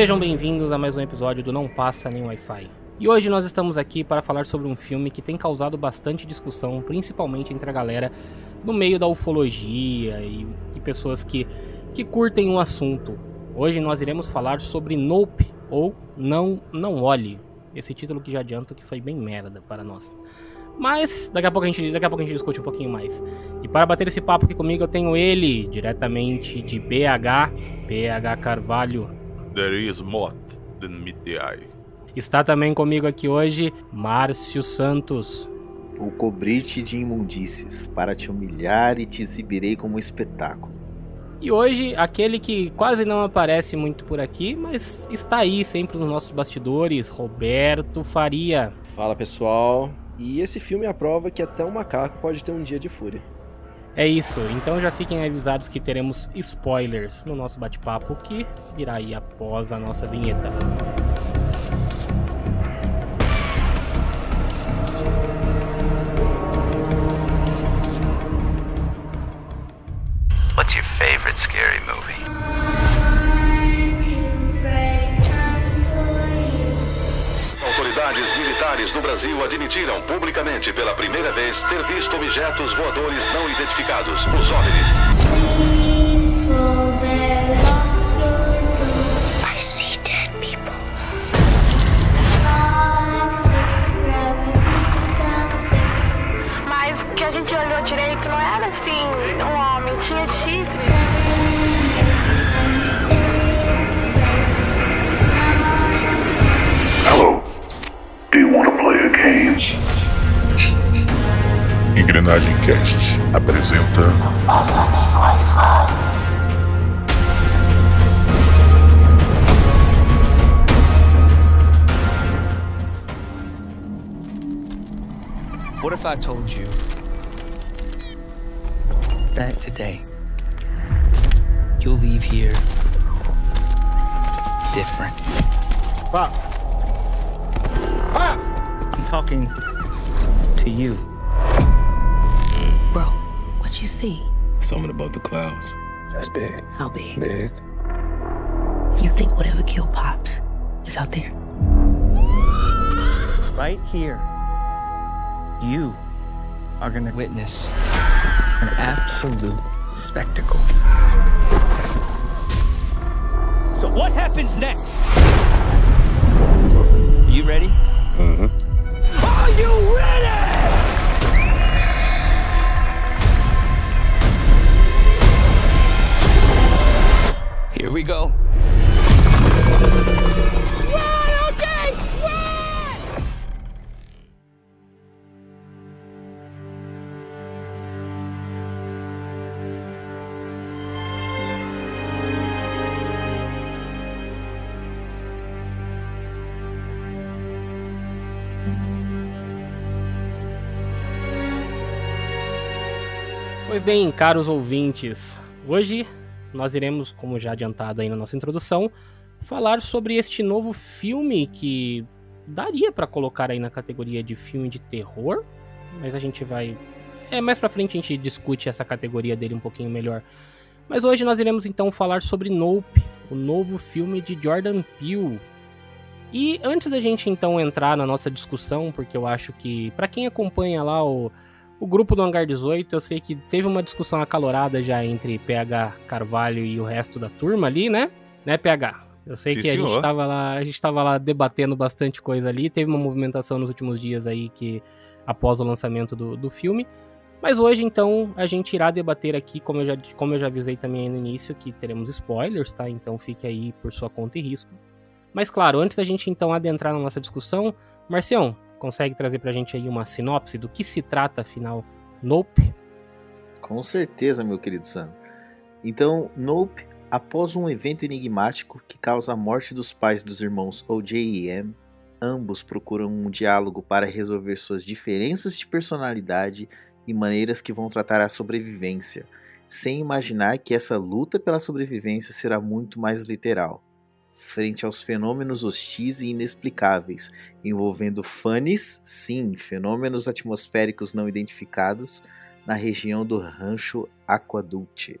Sejam bem-vindos a mais um episódio do Não Passa Nem Wi-Fi. E hoje nós estamos aqui para falar sobre um filme que tem causado bastante discussão, principalmente entre a galera no meio da ufologia e, e pessoas que, que curtem o um assunto. Hoje nós iremos falar sobre Nope, ou Não Não Olhe. Esse título que já adianto que foi bem merda para nós. Mas daqui a pouco a gente, daqui a pouco a gente discute um pouquinho mais. E para bater esse papo aqui comigo, eu tenho ele, diretamente de BH, BH Carvalho. There is more than meet the eye. Está também comigo aqui hoje Márcio Santos. Vou cobrir-te de imundícies, para te humilhar e te exibirei como um espetáculo. E hoje, aquele que quase não aparece muito por aqui, mas está aí sempre nos nossos bastidores, Roberto Faria. Fala pessoal, e esse filme é a prova que até um macaco pode ter um dia de fúria. É isso, então já fiquem avisados que teremos spoilers no nosso bate-papo que virá aí após a nossa vinheta. What's your favorite scary movie? Autoridades militares do Brasil admitiram publicamente pela primeira vez ter visto objetos voadores não identificados, os OVNIs. A gente olhou direito não era assim, um homem, tinha chifre. Want to play a game? Engrenagem Cast apresenta Passa nem Wi-Fi. What if I told you that today you'll leave here different? Pops! Pops! I'm talking to you. Bro, what you see? Something above the clouds. That's big. How big? Big. You think whatever killed Pops is out there? Right here, you are gonna witness an absolute spectacle. So, what happens next? You ready? Mm-hmm. Are you ready? Here we go. Bem, caros ouvintes, hoje nós iremos, como já adiantado aí na nossa introdução, falar sobre este novo filme que daria pra colocar aí na categoria de filme de terror, mas a gente vai é mais pra frente a gente discute essa categoria dele um pouquinho melhor. Mas hoje nós iremos então falar sobre Nope, o novo filme de Jordan Peele. E antes da gente então entrar na nossa discussão, porque eu acho que pra quem acompanha lá o o grupo do Hangar 18, eu sei que teve uma discussão acalorada já entre PH Carvalho e o resto da turma ali, né? Né, PH? Eu sei Sim, que a senhor. gente, tava lá, a gente tava lá debatendo bastante coisa ali, teve uma movimentação nos últimos dias aí que após o lançamento do, do filme. Mas hoje, então, a gente irá debater aqui, como eu, já, como eu já avisei também no início, que teremos spoilers, tá? Então fique aí por sua conta e risco. Mas claro, antes da gente então adentrar na nossa discussão, Marcião, consegue trazer pra gente aí uma sinopse do que se trata, afinal, Nope? Com certeza, meu querido Sam. Então, Nope, após um evento enigmático que causa a morte dos pais dos irmãos OJ e M, ambos procuram um diálogo para resolver suas diferenças de personalidade e maneiras que vão tratar a sobrevivência, sem imaginar que essa luta pela sobrevivência será muito mais literal. Frente aos fenômenos hostis e inexplicáveis, envolvendo fanes, sim, fenômenos atmosféricos não identificados, na região do Rancho Aquadulte.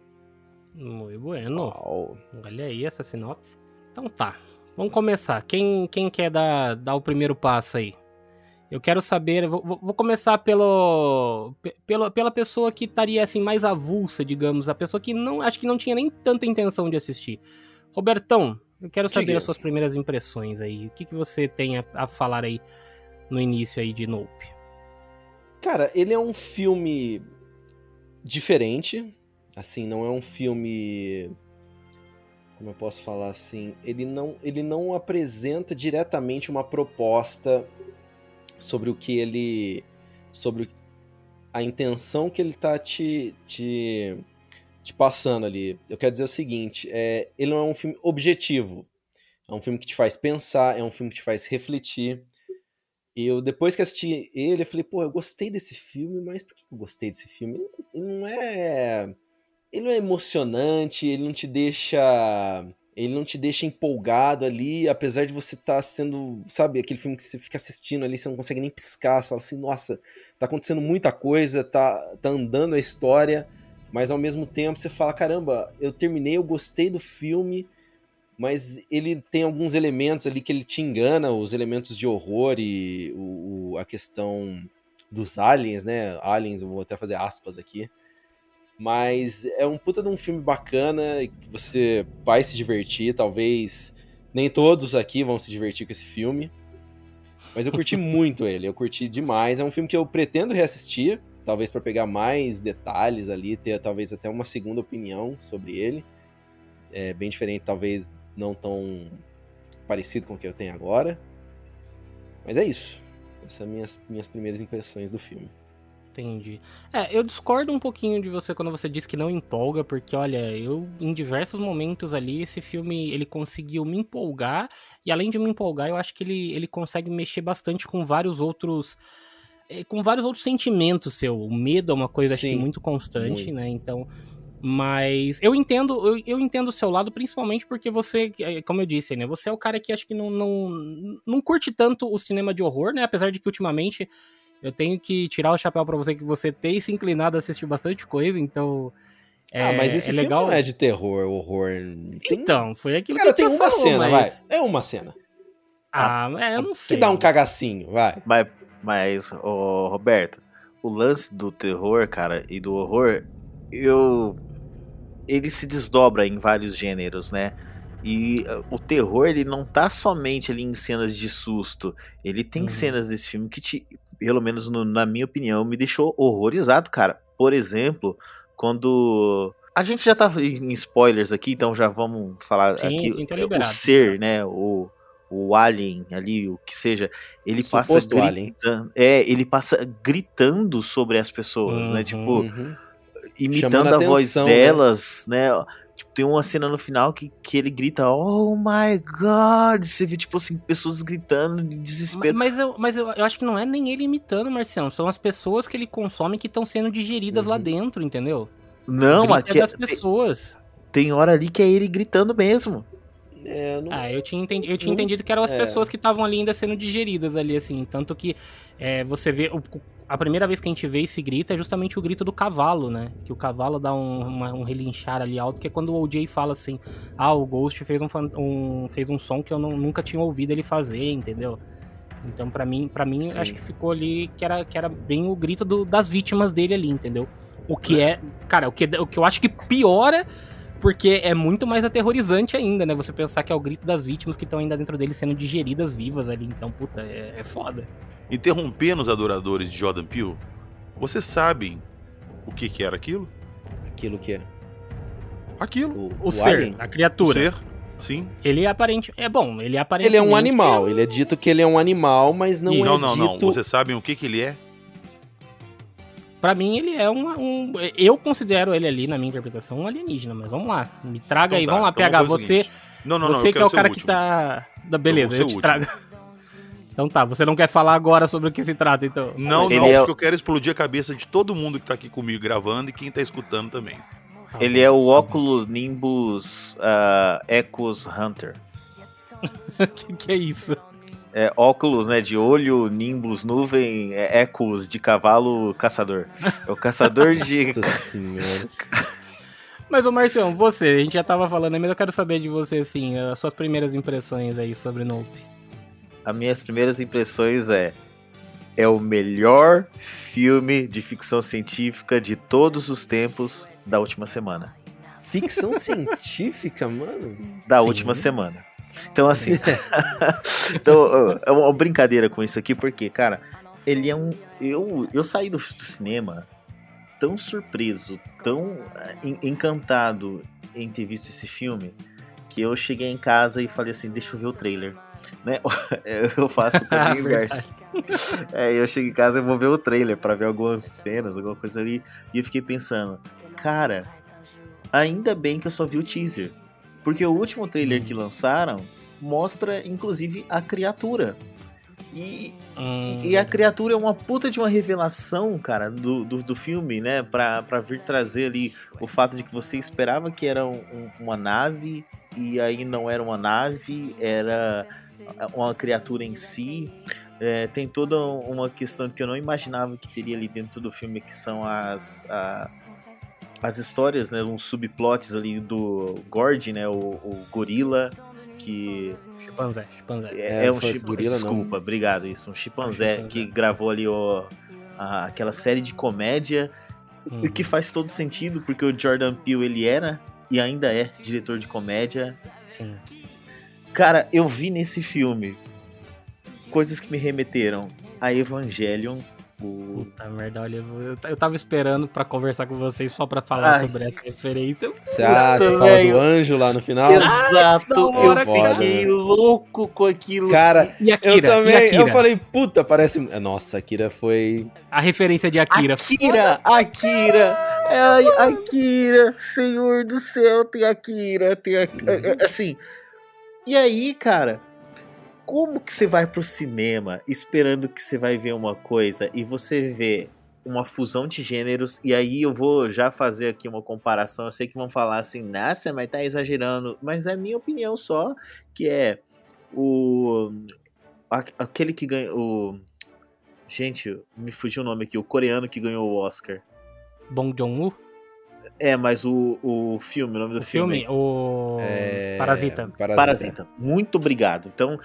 Muito bueno. Uau. Olha aí essa sinopse. Então tá, Vamos começar. Quem, quem quer dar, dar o primeiro passo aí? Eu quero saber. Vou, vou começar pelo, pela, pela pessoa que estaria assim mais avulsa, digamos, a pessoa que não acho que não tinha nem tanta intenção de assistir. Robertão, eu quero saber Diga. as suas primeiras impressões aí. O que, que você tem a, a falar aí no início aí de Nope? Cara, ele é um filme diferente. Assim, não é um filme. Como eu posso falar assim? Ele não, ele não apresenta diretamente uma proposta sobre o que ele. sobre a intenção que ele tá te, te, te passando ali. Eu quero dizer o seguinte: é, ele não é um filme objetivo. É um filme que te faz pensar, é um filme que te faz refletir. E eu, depois que assisti ele, eu falei, pô, eu gostei desse filme, mas por que eu gostei desse filme? Ele não é. Ele não é emocionante, ele não te deixa. Ele não te deixa empolgado ali, apesar de você estar sendo. Sabe, aquele filme que você fica assistindo ali, você não consegue nem piscar, você fala assim, nossa, tá acontecendo muita coisa, tá, tá andando a história, mas ao mesmo tempo você fala, caramba, eu terminei, eu gostei do filme, mas ele tem alguns elementos ali que ele te engana, os elementos de horror e o, o- a questão dos aliens, né? Aliens, eu vou até fazer aspas aqui. Mas é um puta de um filme bacana que você vai se divertir. Talvez nem todos aqui vão se divertir com esse filme. Mas eu curti muito ele, eu curti demais. É um filme que eu pretendo reassistir, talvez para pegar mais detalhes ali, ter talvez até uma segunda opinião sobre ele. É bem diferente, talvez não tão parecido com o que eu tenho agora. Mas é isso. Essas são minhas, minhas primeiras impressões do filme. Entendi. É, eu discordo um pouquinho de você quando você diz que não empolga, porque olha, eu em diversos momentos ali, esse filme ele conseguiu me empolgar, e além de me empolgar, eu acho que ele, ele consegue mexer bastante com vários outros. Eh, Com vários outros sentimentos seu. O medo é uma coisa acho que Sim, muito constante, muito. né? Então. Mas eu entendo, eu, eu entendo o seu lado, principalmente porque você, eh, como eu disse, né? Você é o cara que acho que não, não, não curte tanto o cinema de horror, né? Apesar de que ultimamente eu tenho que tirar o chapéu pra você que você tem se inclinado a assistir bastante coisa, então. ah, mas esse é filme legal. não é de terror, horror. Tem... Então, foi aquilo Cara, que tem você uma falou, cena, mas- vai. É uma cena. Ah, é, eu não sei. Que dá um cagacinho, vai. Mas, mas ô, Roberto, o lance do terror, cara, e do horror, eu. Ele se desdobra em vários gêneros, né? E o terror, ele não tá somente ali em cenas de susto. Ele tem Uhum. cenas desse filme que, te, pelo menos no- na minha opinião, me deixou horrorizado, cara. Por exemplo, quando. A gente já tá em spoilers aqui, então já vamos falar Sim, aqui. tá o liberado. ser, né? O, o alien ali, o que seja, ele passa Suposto gritando. É, ele passa gritando sobre as pessoas, né? Uhum. Tipo, Uhum. imitando Chamando a a voz atenção, né? delas, né? Tipo, tem uma cena no final que, que ele grita, oh my god! Você vê, tipo assim, pessoas gritando de desespero. Mas, eu, mas eu, eu acho que não é nem ele imitando, Marcião. São as pessoas que ele consome que estão sendo digeridas lá Uhum. dentro, entendeu? Não, mas é que- das pessoas. tem hora ali que é ele gritando mesmo. É, não... Ah, eu tinha, entendi, eu tinha entendido que eram as é. pessoas que estavam ali ainda sendo digeridas ali, assim. Tanto que é, você vê. a primeira vez que a gente vê esse grito é justamente o grito do cavalo, né? Que o cavalo dá um, uma- um relinchar ali alto, que é quando o OJ fala assim: Ah, o Ghost fez um, um- fez um som que eu não- nunca tinha ouvido ele fazer, entendeu? Então, pra mim, para mim Sim. acho que ficou ali que era, que era bem o grito do- das vítimas dele ali, entendeu? O que é. Cara, o que, o que eu acho que piora porque é muito mais aterrorizante ainda, né? Você pensar que é o grito das vítimas que estão ainda dentro dele sendo digeridas vivas ali. Então, puta, é, é foda. Interrompendo os adoradores de Jordan Peele, vocês sabem o que, que era aquilo? Aquilo que é. Aquilo. O, O, o ser, alien? a O criatura. ser, sim. Ele é aparente. É bom, ele é aparente. Ele é um animal. Ele é dito que ele é um animal, mas não Isso. é Não, não, não. dito... Vocês sabem o que, que ele é? Pra mim, ele é uma- um. Eu considero ele ali, na minha interpretação, um alienígena. Mas vamos lá. Me traga aí. Então tá, vamos lá, então PH. Você. Não, não, não. você eu que é o cara o que tá. Da beleza, eu o te último. trago. Então tá, você não quer falar agora sobre o que se trata, então. Não, Ele não, é o- porque eu quero explodir a cabeça de todo mundo que tá aqui comigo gravando e quem tá escutando também. Tá ele é o Oculus Nimbus ah, Ecos Hunter. que, que é isso? É, óculos, né, de olho, nimbus, nuvem, é, ecos de cavalo, caçador. É o caçador de... Nossa senhora. Mas, ô Marcião, você, a gente já tava falando, mas eu quero saber de você, assim, as suas primeiras impressões aí sobre Nope. As minhas primeiras impressões é. É o melhor filme de ficção científica de todos os tempos da última semana. Ficção científica, mano? Da Sim. última semana. Então, assim. então, é uma brincadeira com isso aqui, porque, cara, ele é um. Eu, eu saí do, do cinema tão surpreso, tão eh, en- encantado em ter visto esse filme, que eu cheguei em casa e falei assim: deixa eu ver o trailer. Né? Eu faço o caminho inverso. É, eu chego em casa e vou ver o trailer pra ver algumas cenas, alguma coisa ali. E eu fiquei pensando, cara, ainda bem que eu só vi o teaser. Porque o último trailer que lançaram mostra, inclusive, a criatura. E, Hum, e- a criatura é uma puta de uma revelação, cara, do, do, do filme, né? Pra, pra vir trazer ali o fato de que você esperava que era um- um- uma nave, e aí não era uma nave, era uma criatura em si. É, tem toda uma questão que eu não imaginava que teria ali dentro do filme, que são as, a- as histórias, né? Uns subplots ali do Gord, né? O, o gorila, que Chimpanzé, chimpanzé. é, É, é um chip, gorila, não. desculpa, obrigado, isso, um chimpanzé chimpanzé. que gravou ali o, a- aquela série de comédia, Uhum. o que faz todo sentido, porque o Jordan Peele ele era e ainda é diretor de comédia. Sim. Cara, eu vi nesse filme coisas que me remeteram a Evangelion, o Puta merda, olha, eu, eu tava esperando pra conversar com vocês só pra falar Ai. sobre essa referência. Você, ah, você fala do anjo lá no final? Exato, hora, eu fiquei louco com aquilo. Cara, E eu Akira? também, e Akira? eu falei, puta, parece... Nossa, Akira foi... A referência de Akira. Akira, Akira, ai, Akira, Senhor do céu, tem Akira, tem Akira, assim. E aí, cara, como que você vai pro cinema esperando que você vai ver uma coisa e você vê uma fusão de gêneros e aí eu vou já fazer aqui uma comparação, eu sei que vão falar assim, nossa, mas tá exagerando, mas é a minha opinião só, que é o aquele que ganhou o Gente, me fugiu o nome aqui, o coreano que ganhou o Oscar. Bong Joon-woo? É, mas o, o filme, o nome do O filme? O é, Parasita. Parasita. Muito obrigado. Então,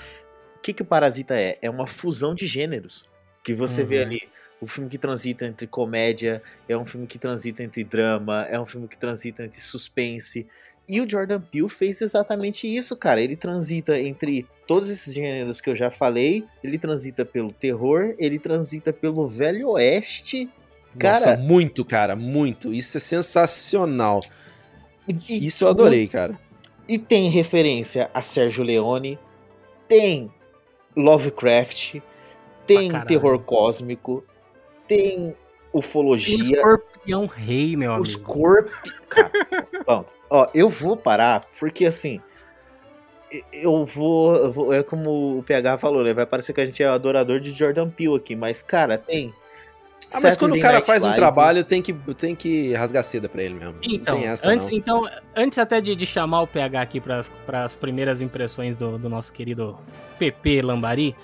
que, que o Parasita é? É uma fusão de gêneros. Que você vê Uhum. ali. O filme que transita entre comédia, é um filme que transita entre drama, é um filme que transita entre suspense. E o Jordan Peele fez exatamente isso, cara. Ele transita entre todos esses gêneros que eu já falei. Ele transita pelo terror, ele transita pelo velho oeste. Nossa, Cara, muito, cara, muito. Isso é sensacional. e- Isso eu adorei, cara. E tem referência a Sérgio Leone, tem Lovecraft, tem terror cósmico, tem ufologia, Escorpião Rei, meu os amigo. corpos. Cara, pronto. Ó, eu vou parar porque assim. Eu vou, eu vou- É como o PH falou, né? Vai parecer que a gente é adorador de Jordan Peele aqui, mas, cara, tem. Ah, mas quando o cara Night faz um Live, trabalho, tem que, tem que rasgar seda pra ele mesmo. Então, essa, antes, não. então, antes até de, de chamar o PH aqui para as primeiras impressões do, do nosso querido PP Lambari,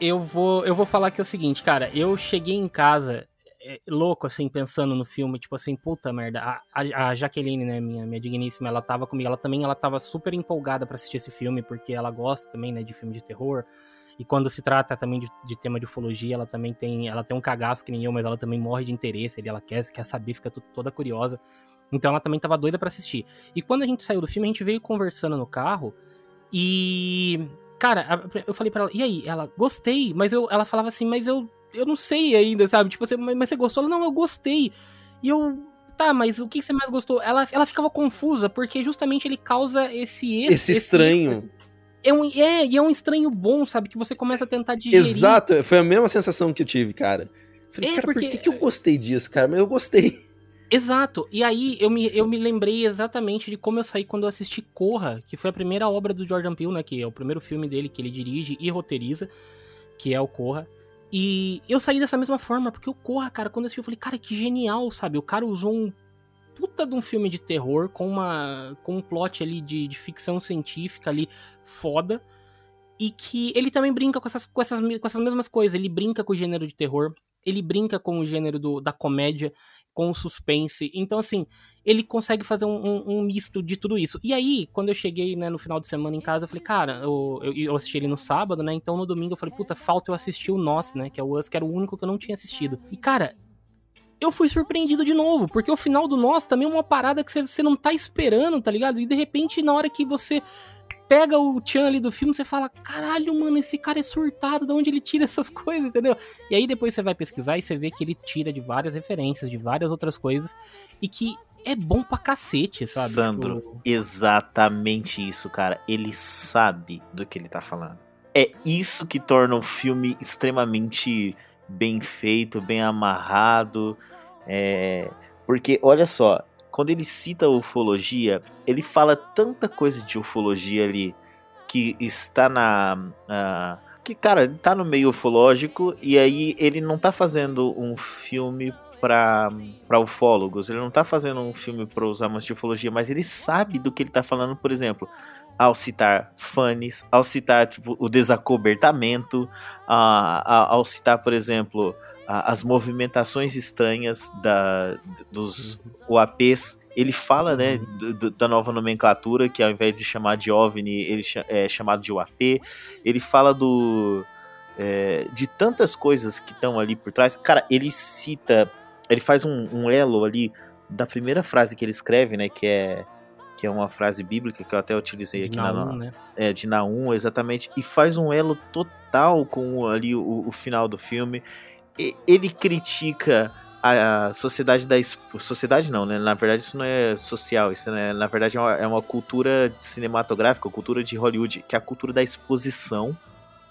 eu vou, eu vou falar que é o seguinte, cara, eu cheguei em casa é, louco, assim, pensando no filme, tipo assim, puta merda, a, a, a Jaqueline, né, minha, minha digníssima, ela tava comigo, ela também, ela tava super empolgada pra assistir esse filme, porque ela gosta também, né, de filme de terror, e quando se trata também de, de tema de ufologia, ela também tem, ela tem um cagaço que nem eu, mas ela também morre de interesse, ela quer, quer saber, fica toda curiosa, então ela também tava doida pra assistir. E quando a gente saiu do filme, a gente veio conversando no carro e. Cara, eu falei pra ela, e aí? Ela, gostei, mas eu, ela falava assim, mas eu, eu não sei ainda, sabe? Tipo, você, mas mas você gostou? Ela, não, eu gostei. E eu, tá, mas o que você mais gostou? Ela, ela ficava confusa, porque justamente ele causa esse. Esse estranho. É, um, é, e é um estranho bom, sabe? Que você começa a tentar digerir. Exato, foi a mesma sensação que eu tive, cara. Falei, É, cara, porque- por que, que eu gostei disso, cara? Mas eu gostei. Exato. E aí eu me, eu me lembrei exatamente de como eu saí quando eu assisti Corra, que foi a primeira obra do Jordan Peele, né? Que é o primeiro filme dele que ele dirige e roteiriza, que é o Corra. E eu saí dessa mesma forma, porque o Corra, cara, quando eu assisti, eu falei, cara, que genial, sabe? O cara usou um puta de um filme de terror com uma com um plot ali de, de ficção científica ali foda. E que ele também brinca com essas, com, essas, com essas mesmas coisas. Ele brinca com o gênero de terror. ele brinca com o gênero do, da comédia, com o suspense. Então, assim, ele consegue fazer um, um, um misto de tudo isso. E aí, quando eu cheguei, né, no final de semana em casa, eu falei, cara, eu, eu, eu assisti ele no sábado, né? Então no domingo eu falei, puta, falta eu assistir o Nós, né? Que é o Us, que era o único que eu não tinha assistido. E, cara, eu fui surpreendido de novo, porque o final do Nós também é uma parada que você, não tá esperando, tá ligado? E de repente, na hora que você pega o Chan ali do filme, você fala, caralho, mano, esse cara é surtado, de onde ele tira essas coisas, entendeu? E aí depois você vai pesquisar e você vê que ele tira de várias referências, de várias outras coisas, e que é bom pra cacete, sabe? Sandro, Tipo, exatamente isso, cara. Ele sabe do que ele tá falando. É isso que torna o filme extremamente bem feito, bem amarrado. É... Porque, olha só, quando ele cita ufologia, ele fala tanta coisa de ufologia ali que está na. na- que, cara, ele tá no meio ufológico e aí ele não tá fazendo um filme pra ufólogos, ele não tá fazendo um filme para os amantes de ufologia, mas ele sabe do que ele tá falando, por exemplo, ao citar Fanny, ao citar tipo, o desacobertamento, a- a- ao citar, por exemplo, a- as movimentações estranhas da, dos UAPs. Ele fala, né, do- do- da nova nomenclatura, que ao invés de chamar de OVNI, ele é chamado de UAP. Ele fala do é, de tantas coisas que estão ali por trás. Cara, ele cita, ele faz um, um elo ali da primeira frase que ele escreve, né, que é que é uma frase bíblica que eu até utilizei aqui na, Naum, né? é, de Naum, exatamente, e faz um elo total com ali o, o final do filme. E- ele critica a, a sociedade da sociedade não, né? Na verdade isso não é social, isso né? na verdade é uma, é uma cultura cinematográfica, cultura de Hollywood, que é a cultura da exposição,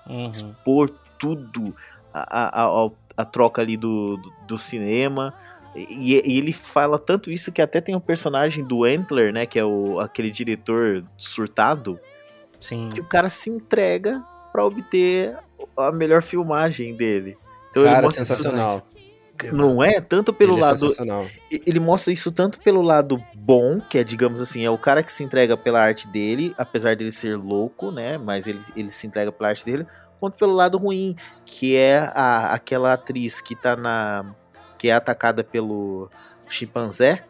Uhum. expor tudo a, a, a- a troca ali do, do, do cinema. E, e ele fala tanto isso que até tem o personagem do Antler, né? Que é o, aquele diretor surtado Sim. que o cara se entrega pra obter a melhor filmagem dele. Então Cara, isso- sensacional. não é? Tanto pelo Ele é lado. sensacional. e- Ele mostra isso tanto pelo lado bom, que é, digamos assim, é o cara que se entrega pela arte dele, apesar dele ser louco, né? Mas ele, ele se entrega pela arte dele, quanto pelo lado ruim, que é a, aquela atriz que tá na. Que é atacada pelo chimpanzé.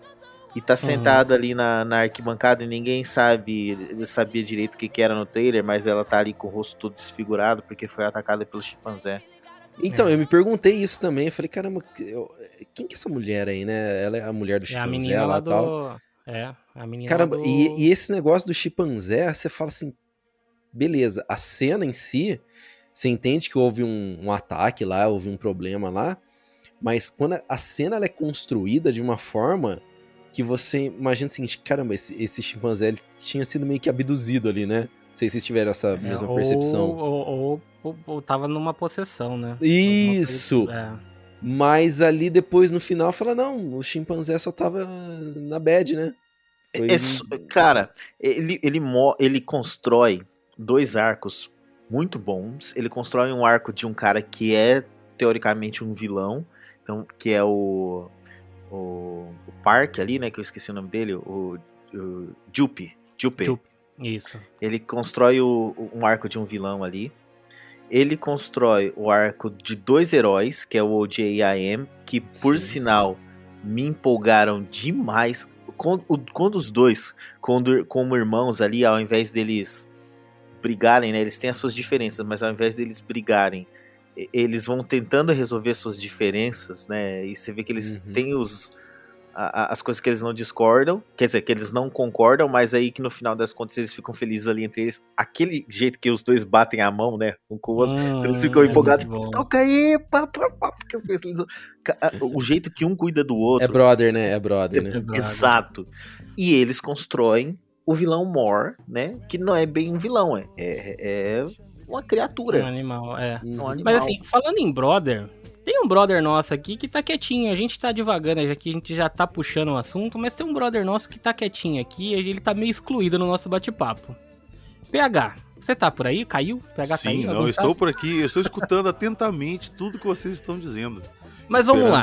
E tá sentada ali na, na arquibancada e ninguém sabe, sabia direito o que, que era no trailer, mas ela tá ali com o rosto todo desfigurado porque foi atacada pelo chimpanzé. Então, É. eu me perguntei isso também. Eu falei, caramba, eu- quem que é essa mulher aí, né? Ela é a mulher do É a chimpanzé menina e tal. do. É, a menina Caramba, do... e, e esse negócio do chimpanzé, você fala assim, beleza, a cena em si, você entende que houve um, um ataque lá, houve um problema lá, mas quando a- cena ela é construída de uma forma que você imagina assim, caramba, esse, esse chimpanzé ele tinha sido meio que abduzido ali, né? Não sei se vocês tiveram essa É, mesma ou- percepção. Ou, ou, ou- ou tava numa possessão, né? Isso! Coisa- é. Mas ali depois no final fala, não, o chimpanzé só tava na bad, né? Foi- É cara, ele, ele, mo- ele constrói dois arcos muito bons. Ele constrói um arco de um cara que é teoricamente um vilão, então que é o o, o Park ali, né? Que eu esqueci o nome dele, o, o Jupe. Jupe. Isso. Ele constrói o- um arco de um vilão ali. Ele constrói o arco de dois heróis, que é o OJ e a M, que por Sim. sinal me empolgaram demais. Quando, quando os dois, quando, como irmãos ali, ao invés deles brigarem, né? Eles têm as suas diferenças, mas ao invés deles brigarem, eles vão tentando resolver suas diferenças, né? E você vê que eles Uhum. têm os a- as coisas que eles não discordam, quer dizer, que eles não concordam, mas aí que no final das contas eles ficam felizes ali entre eles. Aquele jeito que os dois batem a mão, né? Um com o outro. Hum, eles ficam é empolgados, toca aí, pá, pá, pá, o jeito que um cuida do outro. É brother, né? É brother, né? Exato. Exato. E eles constroem o vilão Mor, né? Que não é bem um vilão, é, é, é uma Um criatura. animal, é. Um animal. Mas assim, falando em brother, tem um brother nosso aqui que tá quietinho. A gente tá devagando aqui, a gente já tá puxando o assunto, mas tem um brother nosso que tá quietinho aqui, ele tá meio excluído no nosso bate-papo. PH, você tá por aí? Caiu? PH Sim, caiu? não, eu estou por aqui, eu estou escutando atentamente tudo que vocês estão dizendo. Mas vamos lá.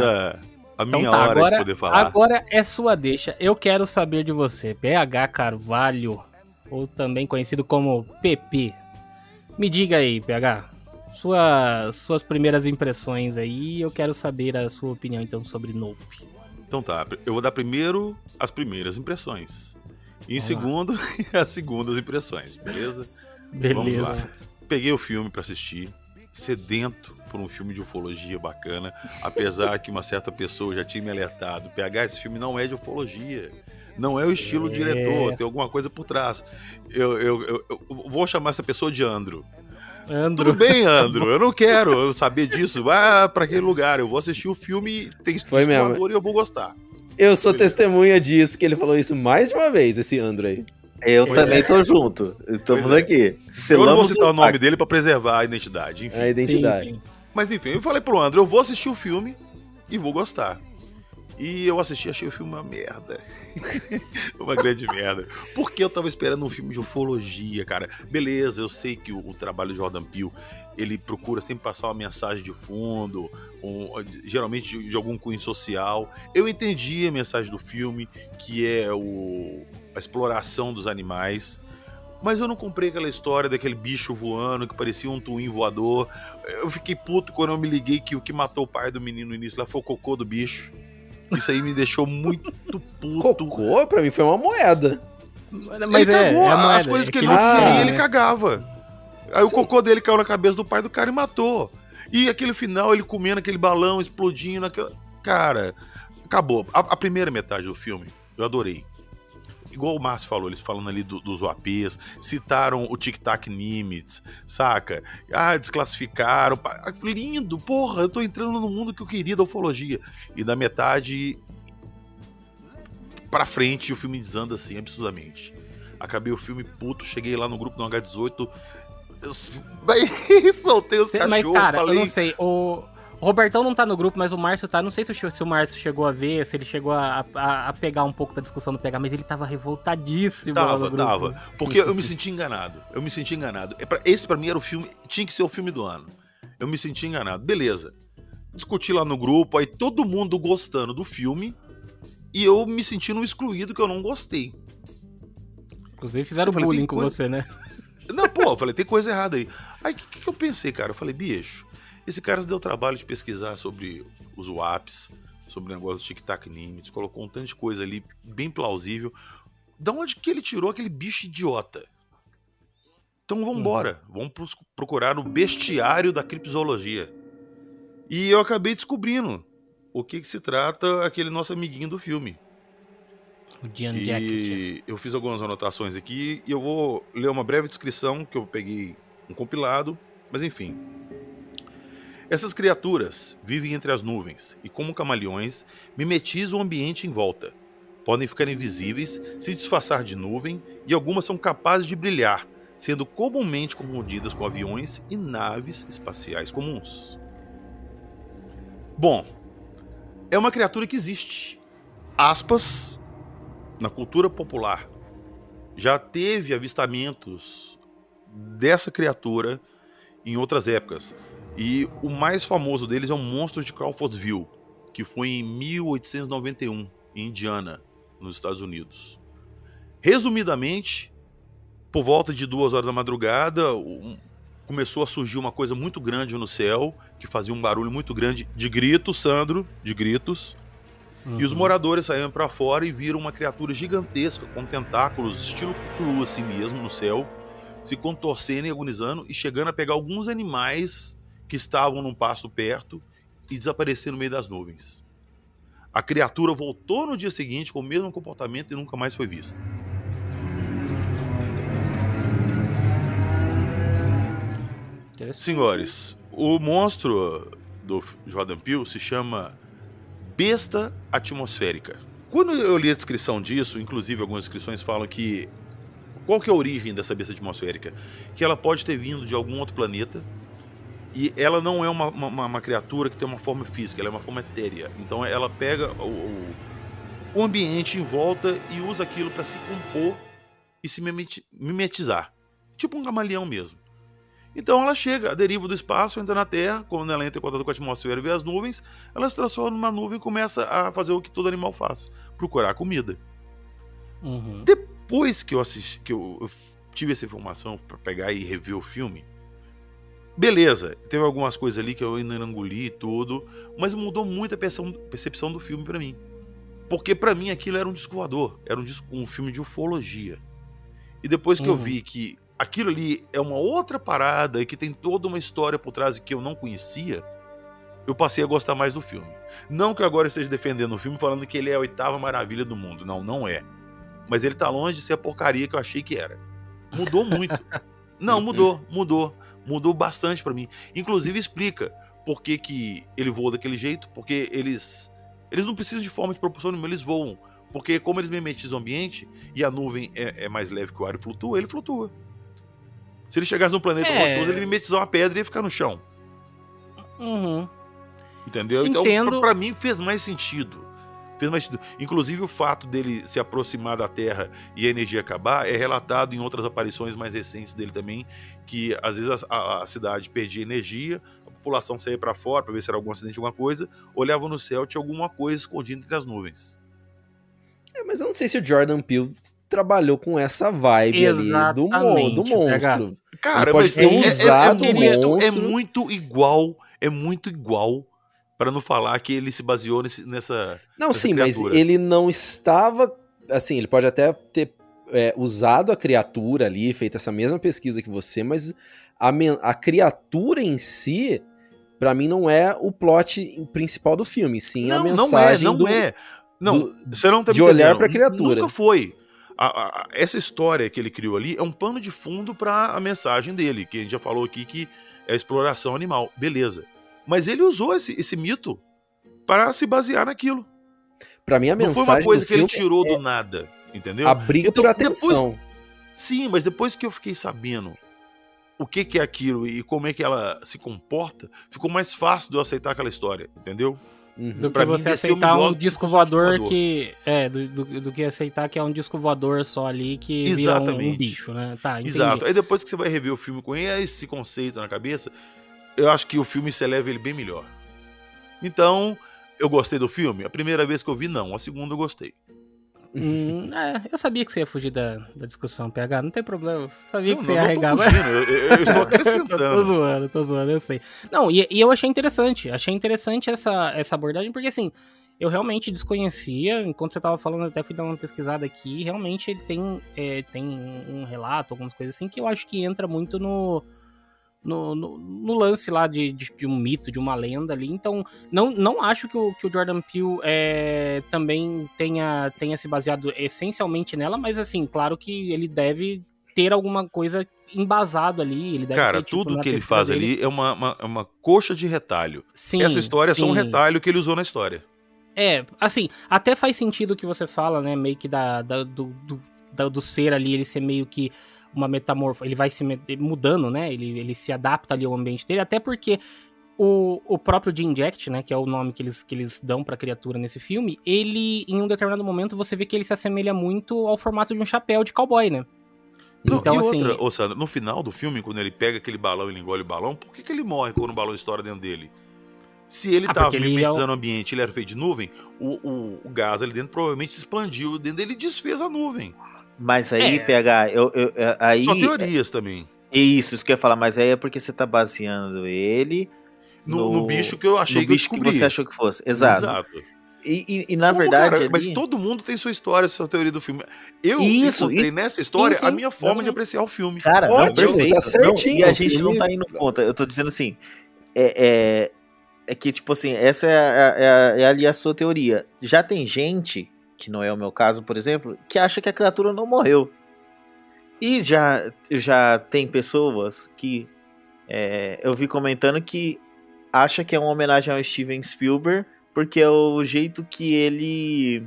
A, a Então minha tá, hora agora, de poder falar. agora é sua deixa. Eu quero saber de você, PH Carvalho, ou também conhecido como PP. Me diga aí, PH, Sua, suas primeiras impressões aí, eu quero saber a sua opinião então sobre Nope. Então tá, eu vou dar primeiro as primeiras impressões. E em segundo, as segundas impressões, beleza? Beleza. Vamos lá. Peguei o filme pra assistir, sedento por um filme de ufologia bacana, apesar que uma certa pessoa já tinha me alertado. PH, esse filme não é de ufologia. Não é o estilo É. diretor, tem alguma coisa por trás. Eu, eu- eu- eu vou chamar essa pessoa de Andro. Andro. Tudo bem, Andro, eu não quero saber disso. Vá pra aquele lugar, eu vou assistir o filme, tem Foi mesmo. e eu vou gostar. Eu sou testemunha disso, que ele falou isso mais de uma vez, esse Andro aí. Eu Pois também é. tô junto. Estamos Pois é. aqui. Eu não vou Selamos citar o nome dele pra preservar a identidade, enfim. A identidade. Sim, sim. Mas enfim, eu falei pro André, eu vou assistir o filme e vou gostar. E eu assisti, achei o filme uma merda. uma grande merda. Porque eu tava esperando um filme de ufologia, cara. Beleza, eu sei que o, o trabalho de Jordan Peele, ele procura sempre passar uma mensagem de fundo, um- geralmente de, de algum cunho social. Eu entendi a mensagem do filme, que é o, a exploração dos animais. Mas eu não comprei aquela história daquele bicho voando que parecia um twin voador. Eu fiquei puto quando eu me liguei que o que matou o pai do menino no início lá foi o cocô do bicho. Isso aí me deixou muito puto. Cocô, pra mim, foi uma moeda. Mas ele é, cagou é as moeda, coisas é que ele não Ah. queria, ele cagava. Aí o cocô dele caiu na cabeça do pai do cara e matou. E aquele final, ele comendo aquele balão, explodindo. Aquela... Cara, acabou. A, a primeira metade do filme, eu adorei. Igual o Márcio falou, eles falando ali do- dos UAPs, citaram o Tic Tac Nimitz, saca? Ah, desclassificaram. Lindo, porra, eu tô entrando no mundo que eu queria da ufologia. E da metade pra frente, o filme desanda assim, absurdamente. Acabei o filme puto, cheguei lá no grupo do H18, eu soltei os cachorros, Mas, cara, falei... eu não sei. O o Robertão não tá no grupo, mas o Márcio tá. Não sei se o, se o Márcio chegou a ver, se ele chegou a, a- a pegar um pouco da discussão do pegar, mas ele tava revoltadíssimo Tava, no grupo. tava. Porque eu me senti enganado. Eu me senti enganado. É Esse pra mim era o filme, tinha que ser o filme do ano. Eu me senti enganado. Beleza. Discuti lá no grupo, aí todo mundo gostando do filme e eu me sentindo excluído que eu não gostei. Inclusive fizeram falei, bullying com coisa- você, né? Não, pô, eu falei, tem coisa errada aí. Aí o que, que eu pensei, cara? Eu falei, bicho, esse cara se deu trabalho de pesquisar sobre os WAPs, sobre o negócio do Tic Tac Nimitz, colocou um tanto de coisa ali bem plausível. Da onde que ele tirou aquele bicho idiota? Então vamos embora, vamos procurar no bestiário da criptozoologia. E eu acabei descobrindo o que, que se trata aquele nosso amiguinho do filme. O Jacket. E eu fiz algumas anotações aqui e eu vou ler uma breve descrição que eu peguei um compilado, mas enfim. Essas criaturas vivem entre as nuvens e, como camaleões, mimetizam o ambiente em volta. Podem ficar invisíveis, se disfarçar de nuvem e algumas são capazes de brilhar, sendo comumente confundidas com aviões e naves espaciais comuns. Bom, é uma criatura que existe. Aspas, na cultura popular, já teve avistamentos dessa criatura em outras épocas. E o mais famoso deles é o monstro de Crawfordsville, que foi em 1891, em Indiana, nos Estados Unidos. Resumidamente, por volta de duas horas da madrugada, começou a surgir uma coisa muito grande no céu, que fazia um barulho muito grande de gritos, Sandro, de gritos. E os Uhum. moradores saíram pra fora e viram uma criatura gigantesca com tentáculos estilo Cthulhu assim mesmo no céu, se contorcendo e agonizando e chegando a pegar alguns animais que estavam num pasto perto e desaparecer no meio das nuvens. A criatura voltou no dia seguinte com o mesmo comportamento e nunca mais foi vista. Senhores, o monstro do Jordan Peele se chama besta atmosférica. Quando eu li a descrição disso, inclusive algumas descrições falam que qual que é a origem dessa besta atmosférica? Que ela pode ter vindo de algum outro planeta e ela não é uma, uma- uma criatura que tem uma forma física, ela é uma forma etérea. Então ela pega o, o- ambiente em volta e usa aquilo para se compor e se mimeti- mimetizar. Tipo um camaleão mesmo. Então ela chega, a deriva do espaço, entra na Terra, quando ela entra em contato com a atmosfera e vê as nuvens, ela se transforma numa nuvem e começa a fazer o que todo animal faz, procurar comida. Uhum. Depois que eu assisti, que eu tive essa informação para pegar e rever o filme, Beleza, teve algumas coisas ali que eu ainda não engoli e tudo, mas mudou muito a percepção, do filme pra mim. Porque pra mim aquilo era um disco voador, era um, disco- um filme de ufologia. E depois que eu Uhum. vi que aquilo ali é uma outra parada e que tem toda uma história por trás que eu não conhecia, eu passei a gostar mais do filme. Não que eu agora esteja defendendo o filme falando que ele é a oitava maravilha do mundo. Não, não é. Mas ele tá longe de ser a porcaria que eu achei que era. Mudou muito. Não, mudou, mudou. Mudou bastante pra mim. Inclusive explica por que, que ele voa daquele jeito, porque eles eles não precisam de forma de propulsão nenhuma, eles voam. Porque como eles mimetizam o ambiente e a nuvem é, é mais leve que o ar e flutua, ele flutua. Se ele chegasse num planeta É. rochoso, ele mimetizar uma pedra e ia ficar no chão. Uhum. Entendeu? Então, Entendo. pra, pra mim, fez mais sentido. Fez mais sentido. Inclusive, o fato dele se aproximar da Terra e a energia acabar é relatado em outras aparições mais recentes dele também, que às vezes a, a- cidade perdia energia, a população saía pra fora pra ver se era algum acidente, alguma coisa, olhava no céu, tinha alguma coisa escondida entre as nuvens. É, mas eu não sei se o Jordan Peele trabalhou com essa vibe ali do, mon do Exatamente, monstro. Cara, mas ter é, é- é usado o muito, é monstro. muito igual, é muito igual pra não falar que ele se baseou nesse- nessa Não, sim, mas ele não estava. Assim, ele pode até ter é, usado a criatura ali, feito essa mesma pesquisa que você, mas a, a criatura em si, pra mim, não é o plot principal do filme, sim a Não, mensagem não é, não do, é. Não, do- você não tá de olhar pra criatura. Nunca foi. A- a- a- essa história que ele criou ali é um pano de fundo pra a mensagem dele, que a gente já falou aqui que é a exploração animal. Beleza. Mas ele usou esse, esse mito para se basear naquilo. Pra mim, a Não mensagem foi uma coisa que ele tirou é do nada, entendeu? a briga Então, por depois- atenção. Sim, mas depois que eu fiquei sabendo o que, que é aquilo e como é que ela se comporta, ficou mais fácil de eu aceitar aquela história, entendeu? Uhum. Do Pra que mim, você aceitar um disco voador que. É, do, do, do que aceitar que é um disco voador só ali que vira um- um, Exatamente. bicho, né? Tá, entendi. Exato. Aí depois que você vai rever o filme com esse conceito na cabeça, eu acho que o filme se eleva ele bem melhor. Então, eu gostei do filme? A primeira vez que eu vi, não. A segunda eu gostei. Hum, é, eu sabia que você ia fugir da, da discussão, PH, não tem problema. Sabia Não, que você não, ia não tô arregar. mas- eu- eu- eu estou acrescentando. tô zoando, tô zoando, eu sei. Não, e, e eu achei interessante, achei interessante essa, essa abordagem, porque assim, eu realmente desconhecia, enquanto você tava falando, até fui dar uma pesquisada aqui, realmente ele tem, é, tem um relato, algumas coisas assim, que eu acho que entra muito no, no, no, no lance lá de, de, de um mito, de uma lenda ali. Então, não, não acho que o, que o Jordan Peele é, também tenha, tenha se baseado essencialmente nela, mas assim, claro que ele deve ter alguma coisa embasado ali. Ele deve Cara, ter, tipo, tudo que ele faz dele- ali é uma, uma, é uma coxa de retalho. Sim, Essa história é só um sim. retalho que ele usou na história. É, assim, até faz sentido o que você fala, né? Meio que da, da- do, do, do ser ali, ele ser meio que uma metamorfo. Ele vai se mudando, né? Ele, ele se adapta ali ao ambiente dele, até porque o, o próprio Jim Jack, né? Que é o nome que eles, que eles dão pra criatura nesse filme, ele, em um determinado momento, você vê que ele se assemelha muito ao formato de um chapéu de cowboy, né? Não, então, e assim. outra, ô Sandra, no final do filme, quando ele pega aquele balão e ele engole o balão, por que, que ele morre quando o balão estoura dentro dele? Se ele Ah, tava porque ele é o- mimetizando o ambiente, ele era feito de nuvem, o, o, o gás ali dentro provavelmente expandiu dentro dele e desfez a nuvem. Mas aí, É. PH, eu, eu- eu- aí. Só teorias também. Isso, isso que eu ia falar, mas aí é porque você tá baseando ele No, no bicho que eu achei no que bicho que você achou que fosse. Exato. E, e- e na Como, verdade. cara? ali- Mas todo mundo tem sua história, sua teoria do filme. Eu Isso, encontrei e- nessa história sim, a sim. minha forma Não, de apreciar o filme. Cara, não, Ótimo, perfeito. tá certinho, Não, e a gente não tá indo contra. Eu tô dizendo assim. É, é, é que, tipo assim, essa é, a- é a- é ali a sua teoria. Já tem gente, que não é o meu caso, por exemplo, que acha que a criatura não morreu. E já, já tem pessoas que é, eu vi comentando que acha que é uma homenagem ao Steven Spielberg, porque é o jeito que ele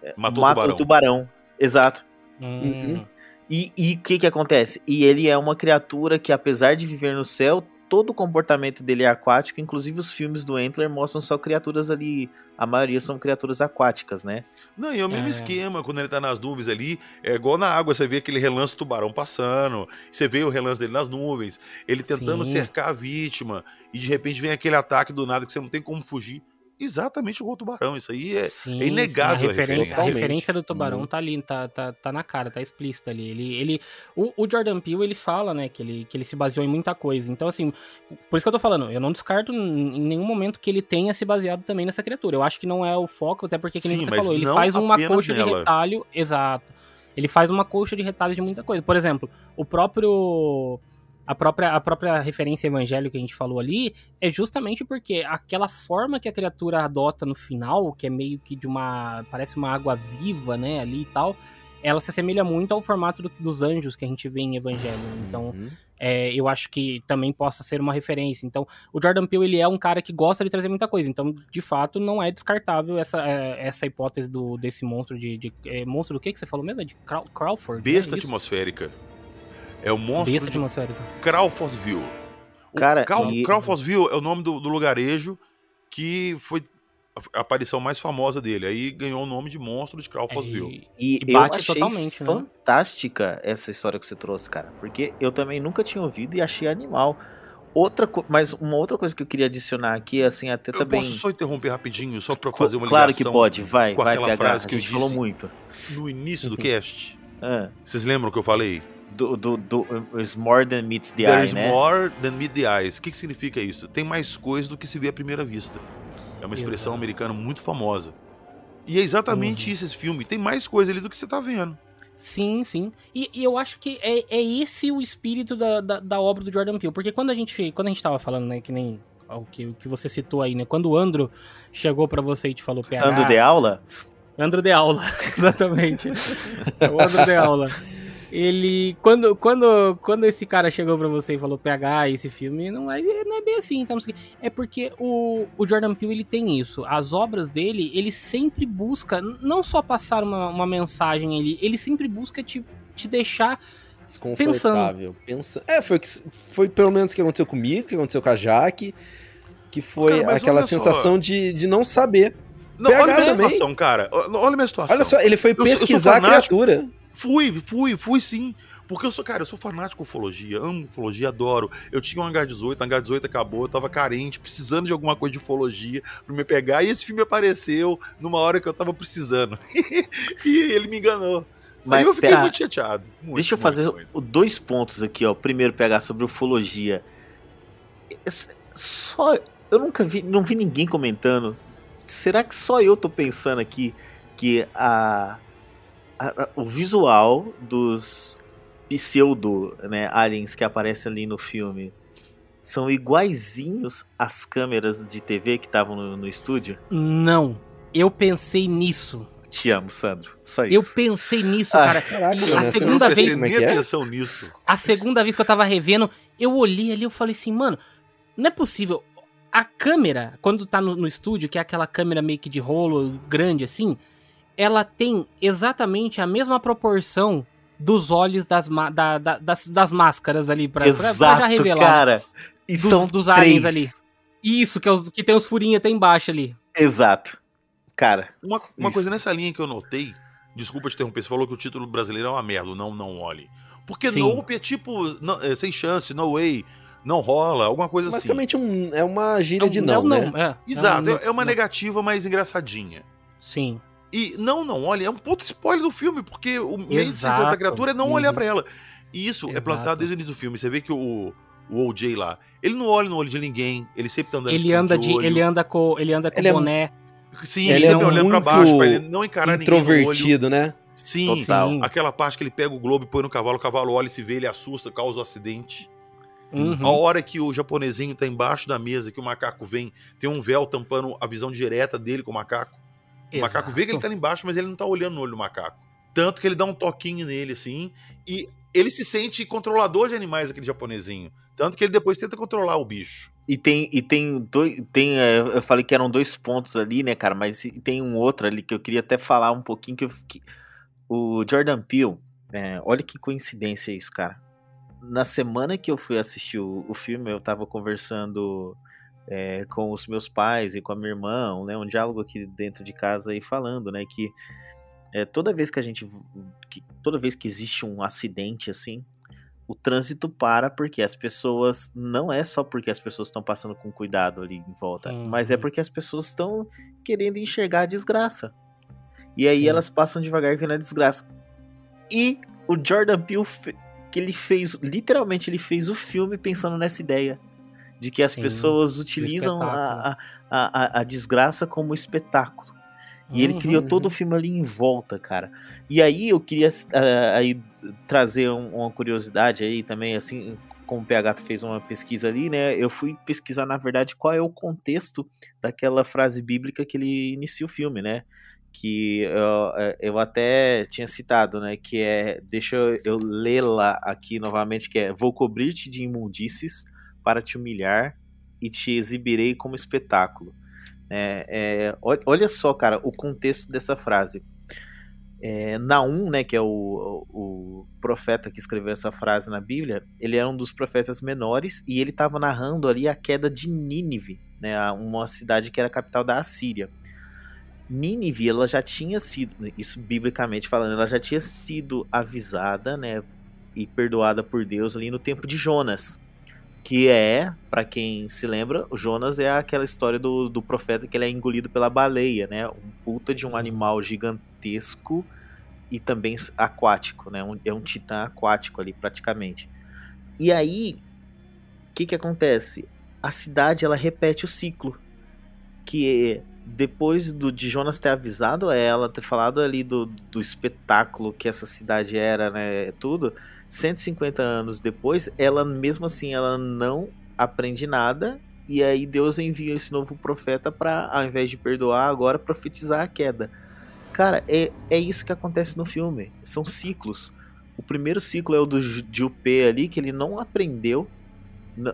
é, Matou o mata tubarão. o tubarão. Exato. Hum, E o que que acontece? E ele é uma criatura que, apesar de viver no céu, todo o comportamento dele é aquático. Inclusive, os filmes do Entler mostram só criaturas ali. A maioria são criaturas aquáticas, né? Não, e é o mesmo É. esquema, quando ele tá nas nuvens ali, é igual na água, você vê aquele relance do tubarão passando, você vê o relance dele nas nuvens, ele tentando Sim. cercar a vítima, e de repente vem aquele ataque do nada que você não tem como fugir. Exatamente igual o tubarão. Isso aí é, Sim, é inegável sim, a referência, a Totalmente. referência do tubarão Muito. tá ali, tá, tá, tá na cara, tá explícita ali. Ele, ele, o, o Jordan Peele, ele fala, né, que ele, que ele se baseou em muita coisa. Então, assim, por isso que eu tô falando, eu não descarto em nenhum momento que ele tenha se baseado também nessa criatura. Eu acho que não é o foco, até porque, que nem Sim, você falou, ele faz uma coxa de nela. retalho, exato. Ele faz uma coxa de retalho de muita coisa. Por exemplo, o próprio a própria, a própria referência evangélica que a gente falou ali é justamente porque aquela forma que a criatura adota no final, que é meio que de uma. parece uma água viva, né, ali e tal, ela se assemelha muito ao formato do- dos anjos que a gente vê em Evangelho. Então, Uhum. é, eu acho que também possa ser uma referência. Então, o Jordan Peele, ele é um cara que gosta de trazer muita coisa. Então, de fato, não é descartável essa, é, essa hipótese do, desse monstro de. de é, monstro do que que você falou mesmo? É de Crawford? né? Besta Isso? atmosférica. É o monstro Besta de atmosférica. Crawforsville. O Cara, Cal- e- é o nome do, do lugarejo que foi a, a aparição mais famosa dele. Aí ganhou o nome de monstro de Crawforsville. E, E eu bate achei totalmente, né? fantástica essa história que você trouxe, cara. Porque eu também nunca tinha ouvido e achei animal. Outra mas uma outra coisa que eu queria adicionar aqui, assim, até Eu também. posso só interromper rapidinho, só pra Co- fazer uma claro que ligação pode, vai, com vai, aquela PH. frase a que eu gente falou disse muito. no início do Uhum. cast. Ah, Vocês lembram o que eu falei? Do, do, do is more than meets the There eye, is né? more than meet the eyes. O que, que significa isso? Tem mais coisa do que se vê à primeira vista. É uma expressão Exato. americana muito famosa. E é exatamente Uhum. isso esse filme. Tem mais coisa ali do que você tá vendo. Sim, sim. E, e eu acho que é, é esse o espírito da, da, da obra do Jordan Peele. Porque quando a gente, quando a gente tava falando, né, que nem o que, o que você citou aí, né? Quando o Andro chegou pra você e te falou PH... Ando de aula? Andro de aula, exatamente. É o Andro de aula. Ele. Quando, quando, quando esse cara chegou pra você e falou PH, esse filme não é, não é bem assim. Então, é porque o, o Jordan Peele ele tem isso. As obras dele, ele sempre busca não só passar uma, uma mensagem ali, ele sempre busca te, te deixar. Desconfortável. Pensa... É, foi, foi pelo menos o que aconteceu comigo, o que aconteceu com a Jaque, que foi Cara, aquela só. sensação de, de não saber. Não, PH olha a minha também. situação, cara. Olha a minha situação. Olha só, ele foi Eu sou- eu pesquisar a criatura. Fui, fui, fui sim. Porque eu sou, cara, eu sou fanático com ufologia, amo ufologia, adoro. Eu tinha um H18, o H18 acabou, eu tava carente, precisando de alguma coisa de ufologia pra me pegar, e esse filme apareceu numa hora que eu tava precisando. e ele me enganou. Mas, Aí eu fiquei pera- muito chateado. muito, Deixa eu muito, fazer muito. dois pontos aqui, ó. Primeiro, pegar sobre ufologia. Só. Eu nunca vi. Não vi ninguém comentando. Será que só eu tô pensando aqui que a, a- a- o visual dos pseudo né, aliens que aparecem ali no filme são iguaizinhos às câmeras de TV que estavam no, no estúdio? Não. Eu pensei nisso. Te amo, Sandro. Só isso. Eu pensei nisso, Ah, cara. Caraca, A né? Segunda vez- atenção nisso. A segunda vez que eu tava revendo, eu olhei ali, eu falei assim, mano, não é possível. A câmera, quando tá no, no estúdio, que é aquela câmera meio que de rolo grande assim, ela tem exatamente a mesma proporção dos olhos das, da- da- das, das máscaras ali, pra, pra- pra Exato, já revelar. cara. E Dos- são dos aliens três. ali. Isso, que, é os- que tem os furinhos até embaixo ali. Exato. Cara, Uma, uma coisa nessa linha que eu notei, desculpa te interromper, você falou que o título brasileiro é uma merda, o não, não olhe. Porque Sim. Nope é tipo, não- é, sem chance, no way, não rola, alguma coisa assim. Basicamente um, é uma gíria de É um- não, é um né? é. Exato, um é, é uma não. negativa, mas engraçadinha. Sim. E não, não olhe, é um puto spoiler do filme, porque o meio de se enfrentar a criatura é não olhar Uhum. pra ela. E isso é Exato. plantado desde o início do filme. Você vê que o, o OJ lá, ele não olha no olho de ninguém, ele sempre tá andando Ele esconde anda de. olho. Ele anda com. Ele anda com Ele é boné. Sim, ele ele é sempre olhando pra baixo, pra ele não encarar ninguém. Introvertido, né? Sim, Total. Aquela parte que ele pega o globo e põe no cavalo, o cavalo olha e se vê, ele assusta, causa um acidente. Uhum. A hora que o japonesinho tá embaixo da mesa, que o macaco vem, tem um véu tampando a visão direta dele com o macaco. O macaco vê que ele tá lá embaixo, mas ele não tá olhando no olho do macaco. Tanto que ele dá um toquinho nele, assim, e ele se sente controlador de animais, aquele japonesinho. Tanto que ele depois tenta controlar o bicho. E tem, e tem dois. Tem, é, eu falei que eram dois pontos ali, né, cara? Mas tem um outro ali que eu queria até falar um pouquinho. Que, eu, que o Jordan Peele, é, olha que coincidência isso, cara. Na semana que eu fui assistir o, o filme, eu tava conversando é, com os meus pais e com a minha irmã, né? Um diálogo aqui dentro de casa aí falando, né? Que é, toda vez que a gente. Que, toda vez que existe um acidente assim, o trânsito para porque as pessoas. Não é só porque as pessoas estão passando com cuidado ali em volta, Uhum. mas é porque as pessoas estão querendo enxergar a desgraça. E aí Sim. elas passam devagar vendo a desgraça. E o Jordan Peele, que ele fez, literalmente, ele fez o filme pensando nessa ideia. De que as Sim, pessoas utilizam a, a, a, desgraça como espetáculo. E ele Uhum, criou todo o filme ali em volta, cara. E aí eu queria ah, aí trazer um- uma curiosidade aí também, assim, como o PH fez uma pesquisa ali, né? Eu fui pesquisar, na verdade, qual é o contexto daquela frase bíblica que ele inicia o filme, né? Que eu, eu até tinha citado, né? Que é. Deixa eu, eu lê-la aqui novamente, que é Vou cobrir-te de imundícies para te humilhar e te exibirei como espetáculo. É, é, ol- olha só, cara, o contexto dessa frase. É, Naum, né, que é o, o, profeta que escreveu essa frase na Bíblia, ele é um dos profetas menores e ele estava narrando ali a queda de Nínive, né, uma cidade que era a capital da Assíria. Nínive, ela já tinha sido, isso biblicamente falando, ela já tinha sido avisada, né, e perdoada por Deus ali no tempo de Jonas, que é, pra quem se lembra, o Jonas é aquela história do, do profeta que ele é engolido pela baleia, né, um puta de um animal gigantesco e também aquático, né, um, é um titã aquático ali praticamente. E aí, o que que acontece? A cidade ela repete o ciclo, que depois do de Jonas ter avisado ela, ter falado ali do, do espetáculo que essa cidade era, né, tudo, 150 anos depois, ela mesmo assim ela não aprende nada e aí Deus envia esse novo profeta para ao invés de perdoar, agora profetizar a queda. Cara, é, é isso que acontece no filme. São ciclos. O primeiro ciclo é o do Ju- Jupé ali, que ele não aprendeu.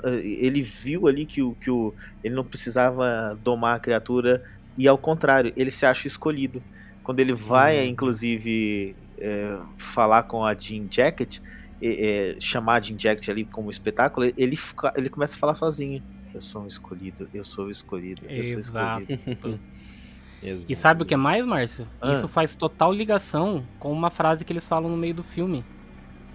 Eh, Ele viu ali que, o, que o, ele não precisava domar a criatura. E ao contrário, ele se acha escolhido. Quando ele vai, Uhum. inclusive, eh, falar com a Jean Jacket, eh, chamar Jean Jacket ali como espetáculo, ele, fica- ele começa a falar sozinho. Eu sou um escolhido, eu sou o escolhido, eu sou Exato. escolhido. E sabe o que é mais, Márcio? Ah. Isso faz total ligação com uma frase que eles falam no meio do filme.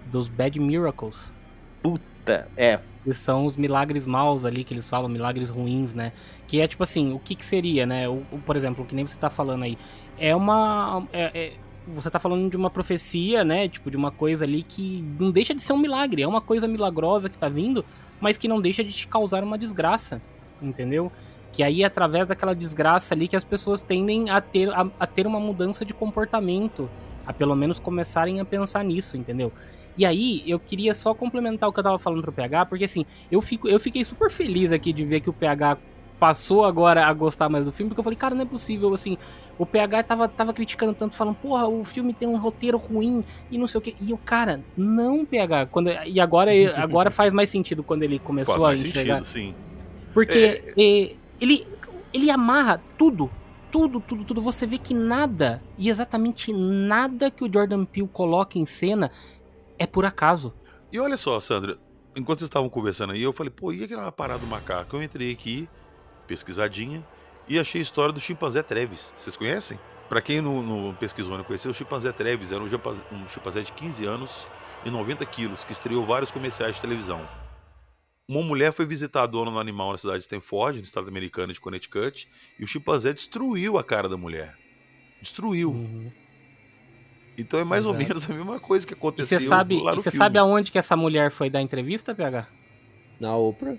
Dos Bad Miracles. Puta, é. Que são os milagres maus ali, que eles falam, milagres ruins, né? Que é tipo assim, o que que seria, né? O, o- por exemplo, o que nem você tá falando aí. É uma... é- é- você tá falando de uma profecia, né? Tipo, de uma coisa ali que não deixa de ser um milagre. É uma coisa milagrosa que tá vindo, mas que não deixa de te causar uma desgraça. Entendeu? Que aí, é através daquela desgraça ali, que as pessoas tendem a ter, a, a ter uma mudança de comportamento. A pelo menos começarem a pensar nisso, entendeu? E aí, eu queria só complementar o que eu tava falando pro PH, porque assim, eu, fico, eu fiquei super feliz aqui de ver que o PH passou agora a gostar mais do filme, porque eu falei, cara, não é possível, assim, o PH tava, tava criticando tanto, falando, porra, o filme tem um roteiro ruim e não sei o que. E o cara, não, PH, quando, e agora, agora faz mais sentido quando ele começou Faz a mais enxergar. sentido, sim. Porque eh, ele, ele amarra tudo, tudo, tudo, tudo. Você vê que nada, e exatamente nada que o Jordan Peele coloca em cena é por acaso. E olha só, Sandra, enquanto vocês estavam conversando aí, eu falei, pô, e aquela parada do macaco? Eu entrei aqui, pesquisadinha, e achei a história do chimpanzé Treves. Vocês conhecem? Pra quem não, não pesquisou, não conheceu, o chimpanzé Treves era um chimpanzé, um chimpanzé de 15 anos e 90 quilos, que estreou vários comerciais de televisão. Uma mulher foi visitar a dona do animal na cidade de Stanford, no estado americano de Connecticut, e o chimpanzé destruiu a cara da mulher. Destruiu. Então é mais ou Exato. menos a mesma coisa que E aconteceu você sabe, lá e no você sabe aonde que essa mulher foi dar entrevista, PH? Na Oprah?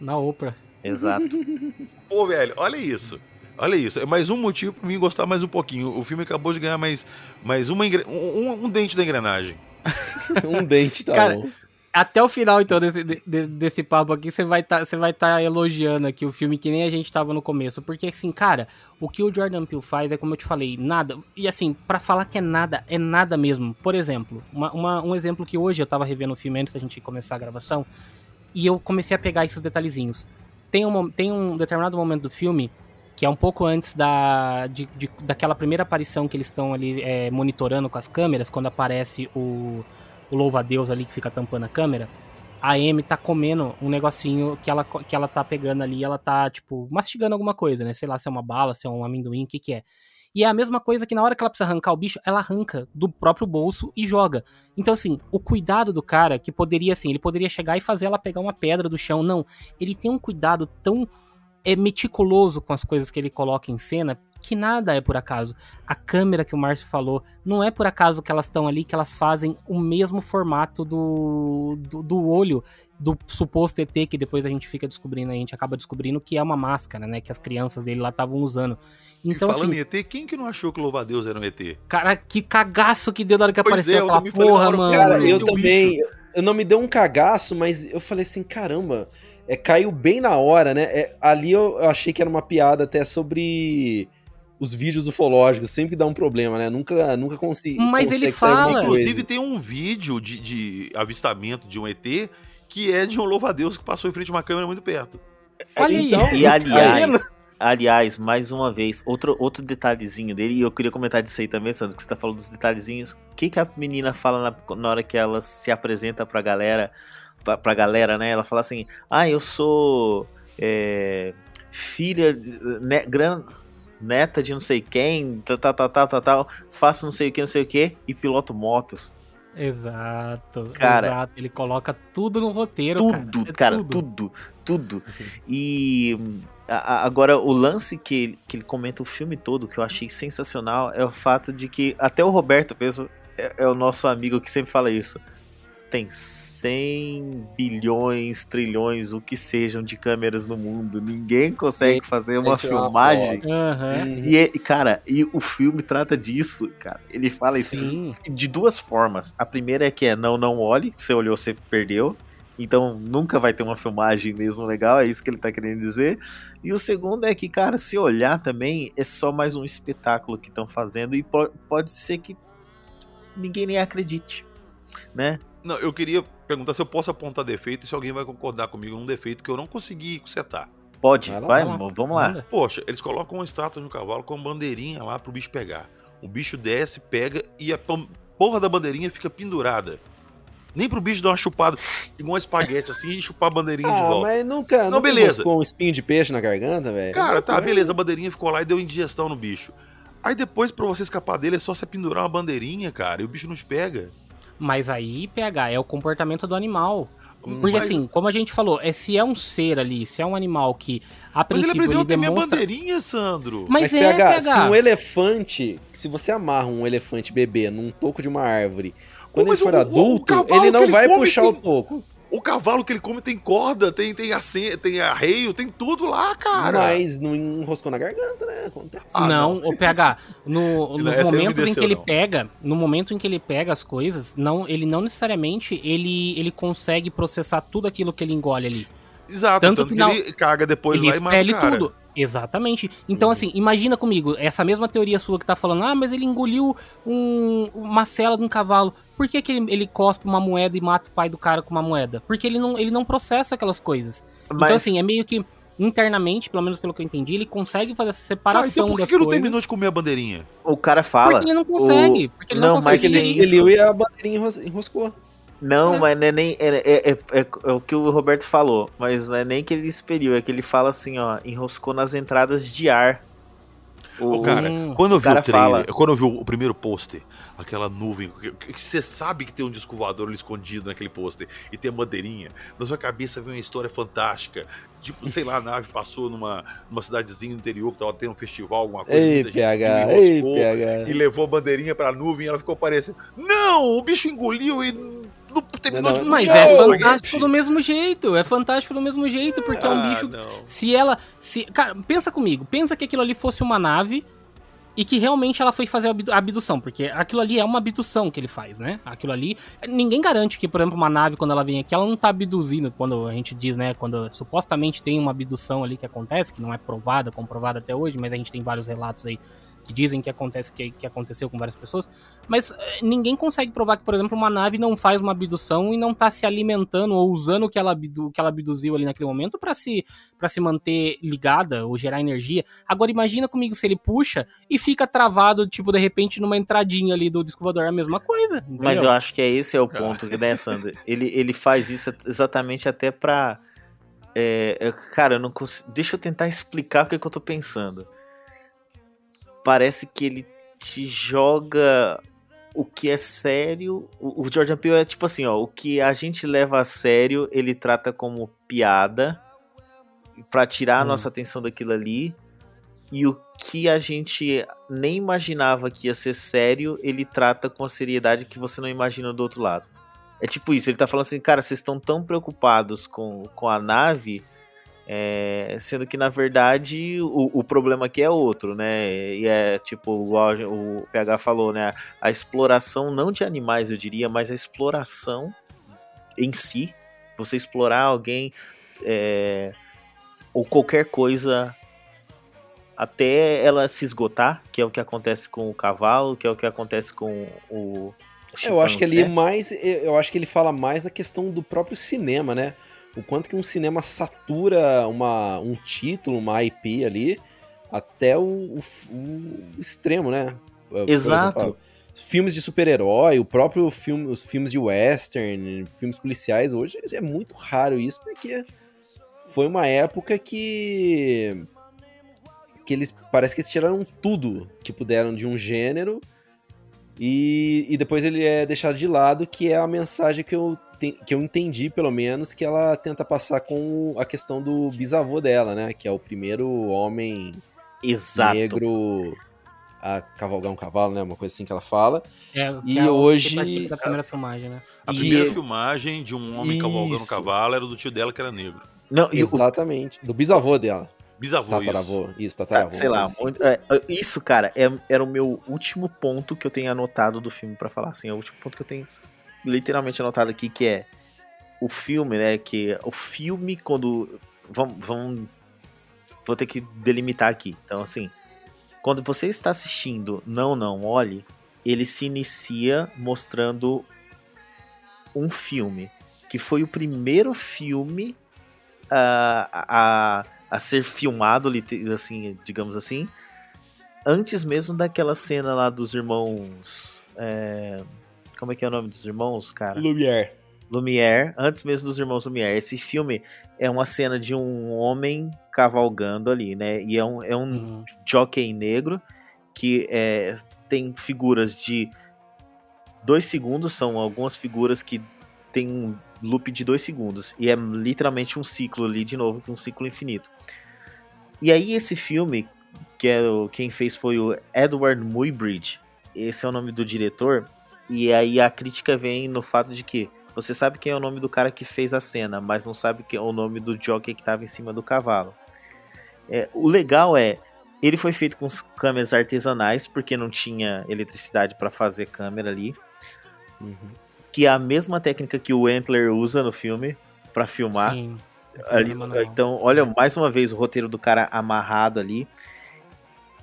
Na Oprah. Exato. Pô, velho, olha isso. Olha isso. É mais um motivo pra mim gostar mais um pouquinho. O filme acabou de ganhar mais, mais uma engre- um, um dente da engrenagem. um dente, tá Cara, bom. Até o final, então, desse, de- de- desse papo aqui, você vai tá, você vai estar elogiando aqui o filme que nem a gente tava no começo. Porque, assim, cara, o que o Jordan Peele faz é, como eu te falei, nada. E, assim, pra falar que é nada, é nada mesmo. Por exemplo, uma- uma- um exemplo que hoje eu tava revendo o filme antes da gente começar a gravação, e eu comecei a pegar esses detalhezinhos. Tem um, tem um determinado momento do filme que é um pouco antes da, de, de- daquela primeira aparição que eles estão ali é, monitorando com as câmeras, quando aparece o, o louva-a-Deus ali que fica tampando a câmera. A Amy tá comendo um negocinho que ela, que ela tá pegando ali, ela tá, tipo, mastigando alguma coisa, né? Sei lá se é uma bala, se é um amendoim, o que que é. E é a mesma coisa que na hora que ela precisa arrancar o bicho, ela arranca do próprio bolso e joga. Então, assim, o cuidado do cara, que poderia, assim, ele poderia chegar e fazer ela pegar uma pedra do chão. Não, ele tem um cuidado tão é meticuloso com as coisas que ele coloca em cena que nada é por acaso. A câmera que o Márcio falou, não é por acaso que elas estão ali, que elas fazem o mesmo formato do, do, do, olho do suposto ET, que depois a gente fica descobrindo, a gente acaba descobrindo que é uma máscara, né? Que as crianças dele lá estavam usando. Então, e falando assim, em ET, quem que não achou que o Louva Deus era um ET? Cara, que cagaço que deu na hora que pois apareceu é, aquela porra, mano. Cara, eu também. Eu não me deu um cagaço, mas eu falei assim, caramba é, caiu bem na hora, né? É, ali eu, eu, achei que era uma piada até sobre os vídeos ufológicos, sempre que dá um problema, né? Nunca, nunca consegui. Mas ele fala. Inclusive, tem um vídeo de, de, avistamento de um ET que é de um louva-a-Deus que passou em frente a uma câmera muito perto. Olha então, E aliás. Aliás, mais uma vez, outro, outro detalhezinho dele, e eu queria comentar disso aí também, Sandro, que você tá falando dos detalhezinhos. O que, que a menina fala na, na hora que ela se apresenta pra galera? Pra, pra galera, né? Ela fala assim: ah, eu sou é, filha, né, gran, neta de não sei quem, tal, tal, tal, tal, tal, faço não sei o que, não sei o que, e piloto motos. Exato, cara, exato. Ele coloca tudo no roteiro, tudo, cara. É cara tudo, tudo. tudo. E a, agora o lance que, que ele comenta o filme todo, que eu achei sensacional, é o fato de que até o Roberto mesmo é, é o nosso amigo que sempre fala isso tem 100 bilhões, trilhões, o que sejam de câmeras no mundo. Ninguém consegue fazer uma filmagem. Uhum. E, cara, e o filme trata disso, cara. Ele fala isso Sim. de duas formas. A primeira é que é não, não olhe. Se você olhou, você perdeu. Então nunca vai ter uma filmagem mesmo legal, é isso que ele tá querendo dizer. E o segundo é que, cara, se olhar também é só mais um espetáculo que estão fazendo e pode ser que ninguém nem acredite, né? Não, eu queria perguntar se eu posso apontar defeito e se alguém vai concordar comigo num defeito que eu não consegui consertar. Pode, vai, lá, vai lá. vamos lá. Poxa, eles colocam uma estátua de um cavalo com bandeirinha lá pro bicho pegar. O bicho desce, pega e a porra da bandeirinha fica pendurada. Nem pro bicho dar uma chupada, igual um espaguete assim, e chupar a bandeirinha ah, de volta. mas nunca, não, nunca beleza. com um espinho de peixe na garganta, velho. Cara, tá, beleza, a bandeirinha ficou lá e deu indigestão no bicho. Aí depois, pra você escapar dele, é só você pendurar uma bandeirinha, cara, e o bicho não te pega. Mas aí, PH, é o comportamento do animal. Porque Mas- assim, como a gente falou, é se é um ser ali, se é um animal que a Mas ele princípio aprendeu ele a ter minha demonstra... bandeirinha, Sandro. Mas, Mas, é, PH, PH. se um elefante, se você amarra um elefante bebê num toco de uma árvore, quando mas ele for o- o- o adulto, cavalo ele não ele vai puxar tem- o toco. O cavalo que ele come tem corda, tem, tem, ace- tem arreio, tem tudo lá, cara. Mas não enroscou na garganta, né? Acontece. Ah, não, não. o PH, no, nos momentos em que ele não. pega, no momento em que ele pega as coisas, não, ele não necessariamente ele, ele consegue processar tudo aquilo que ele engole ali. Exato, Tanto tanto, que que, não- ele caga depois ele lá e mata o cara. tudo. Exatamente. Então, assim, imagina comigo, essa mesma teoria sua que tá falando, ah, mas ele engoliu um, uma cela de um cavalo. Por que, que ele, ele cospe uma moeda e mata o pai do cara com uma moeda? Porque ele não, ele não processa aquelas coisas. Então, Mas- assim, é meio que internamente, pelo menos pelo que eu entendi, ele consegue fazer essa Tá, separação então por que, das que ele não terminou de comer a bandeirinha? O cara fala. Porque ele não consegue. o- Porque ele não, não, mas consegue. Porque ele expeliu e a bandeirinha enros- enroscou. Não, É. mas não é nem. É, é, é- é- é o que o Roberto falou. Mas não é nem que ele expeliu, é que ele fala assim, ó, enroscou nas entradas de ar. Ô, cara, Hum. quando eu vi cara o trailer, fala- quando eu vi o, o primeiro pôster, aquela nuvem, que- você sabe que tem um disco voador ali escondido naquele pôster e tem a bandeirinha, na sua cabeça vem uma história fantástica. Tipo, sei lá, a nave passou numa, numa cidadezinha do interior que tava tendo um festival, alguma coisa. Ei, muita gente PH, ei, enroscou PH. E levou a bandeirinha pra nuvem e ela ficou parecendo. Não! O bicho engoliu e não terminou Não, de Mas é fantástico do mesmo jeito. É fantástico do mesmo jeito, porque é um Ah, bicho. não. Se ela. Se, cara, pensa comigo. Pensa que aquilo ali fosse uma nave e que realmente ela foi fazer a abdução. Porque aquilo ali é uma abdução que ele faz, né? Aquilo ali. Ninguém garante que, por exemplo, uma nave, quando ela vem aqui, ela não tá abduzindo. Quando a gente diz, né? Quando supostamente tem uma abdução ali que acontece, que não é provada, comprovada até hoje, mas a gente tem vários relatos aí que dizem que acontece que, que aconteceu com várias pessoas, mas eh, ninguém consegue provar que, por exemplo, uma nave não faz uma abdução e não tá se alimentando ou usando o que ela, abdu, que ela abduziu ali naquele momento para se para se manter ligada ou gerar energia. Agora imagina comigo se ele puxa e fica travado, tipo, de repente numa entradinha ali do disco voador, é a mesma coisa. Mas entendeu? eu acho que é esse é o ponto, né, Sandro? Ele, ele faz isso exatamente até pra. é, é, cara, eu não consigo. Deixa eu tentar explicar o que, que eu tô pensando. Parece que ele te joga o que é sério. O, o Jordan Peele é tipo assim, ó, o que a gente leva a sério, ele trata como piada pra tirar a Hum. nossa atenção daquilo ali. E o que a gente nem imaginava que ia ser sério, ele trata com a seriedade que você não imagina do outro lado. É tipo isso, ele tá falando assim, cara, vocês estão tão preocupados com, com a nave, é, sendo que na verdade o, o problema aqui é outro, né? E é tipo, igual o PH falou, né? A exploração não de animais, eu diria, mas a exploração em si. Você explorar alguém é, ou qualquer coisa até ela se esgotar, que é o que acontece com o cavalo, que é o que acontece com o. o Eu acho que ali é mais. Eu acho que ele fala mais a questão do próprio cinema, né? O quanto que um cinema satura uma, um título, uma IP ali, até o, o- o extremo, né? Exato. exemplo, filmes de super-herói, o próprio filme, os filmes de western, filmes policiais, hoje é muito raro isso, porque foi uma época que. que eles. parece que eles tiraram tudo que puderam de um gênero e, e depois ele é deixado de lado, que é a mensagem que eu, que eu entendi, pelo menos, que ela tenta passar com a questão do bisavô dela, né? Que é o primeiro homem Exato. negro a cavalgar um cavalo, né? Uma coisa assim que ela fala. É, que E é o hoje- da primeira filmagem, né? A E- primeira filmagem de um homem cavalgando um Isso. cavalo era do tio dela, que era negro. Não, e o- Exatamente. Do bisavô dela. Bisavô, isso. Tataravô. Isso, Tá, tataravô. sei lá, assim. muito- é, isso, cara, é- era o meu último ponto que eu tenho anotado do filme pra falar, assim, é o último ponto que eu tenho literalmente anotado aqui, que é o filme, né, que o filme quando, vamos, vamos vou ter que delimitar aqui, então assim, quando você está assistindo Não, Não Olhe, ele se inicia mostrando um filme, que foi o primeiro filme a, a, a ser filmado, assim, digamos assim, antes mesmo daquela cena lá dos irmãos. é, como é que é o nome dos irmãos, cara? Lumière. Lumière, antes mesmo dos irmãos Lumière. Esse filme é uma cena de um homem cavalgando ali, né? E é um, é um Uhum. jockey negro que é, tem figuras de dois segundos, são algumas figuras que tem um loop de dois segundos. E é literalmente um ciclo ali, de novo, um ciclo infinito. E aí esse filme, que é o, quem fez foi o Edward Muybridge, esse é o nome do diretor, e aí a crítica vem no fato de que você sabe quem é o nome do cara que fez a cena, mas não sabe quem é o nome do jockey que estava em cima do cavalo. É, o legal é, ele foi feito com as câmeras artesanais, porque não tinha eletricidade para fazer câmera ali, Uhum. que é a mesma técnica que o Antler usa no filme para filmar. Sim. Ali- então, olha mais uma vez o roteiro do cara amarrado ali.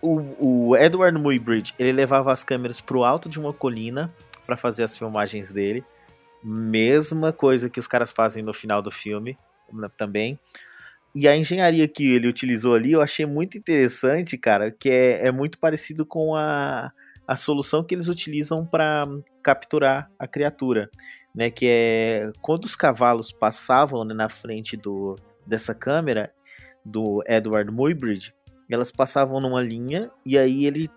O, o Edward Muybridge, ele levava as câmeras pro alto de uma colina para fazer as filmagens dele. Mesma coisa que os caras fazem no final do filme né, também. E a engenharia que ele utilizou ali, eu achei muito interessante, cara, que é, é muito parecido com a, a solução que eles utilizam para capturar a criatura, né? Que é quando os cavalos passavam né, na frente do, dessa câmera do Edward Muybridge, elas passavam numa linha e aí ele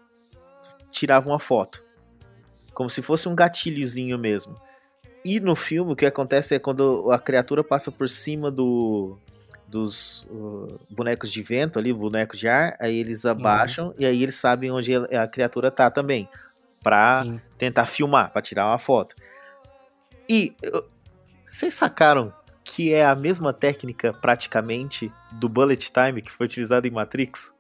tirava uma foto, como se fosse um gatilhozinho mesmo. E no filme o que acontece é quando a criatura passa por cima do dos uh, bonecos de vento ali, boneco de ar, aí eles abaixam e aí eles sabem onde a, criatura tá também, pra Sim. tentar filmar, pra tirar uma foto. E vocês sacaram que é a mesma técnica praticamente do bullet time que foi utilizado em Matrix?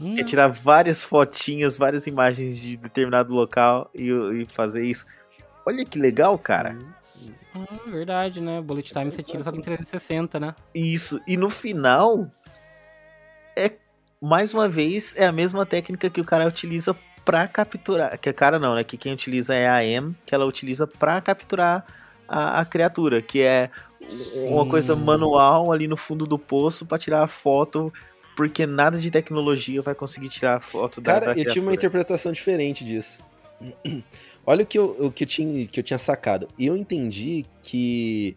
Hum, Que é tirar várias fotinhas, várias imagens de determinado local e, e fazer isso. Olha que legal, cara. ah, verdade, né? Bullet time você tira só em 360, né? Isso. E no final, é mais uma vez, é a mesma técnica que o cara utiliza pra capturar. Que a cara não, né? Que quem utiliza é a M, que ela utiliza pra capturar a, a criatura, que é uma Sim. coisa manual ali no fundo do poço pra tirar a foto, porque nada de tecnologia vai conseguir tirar a foto da, Cara, da eu tive uma interpretação diferente disso. Olha o que eu, o que eu, tinha, que eu tinha sacado. Eu entendi que,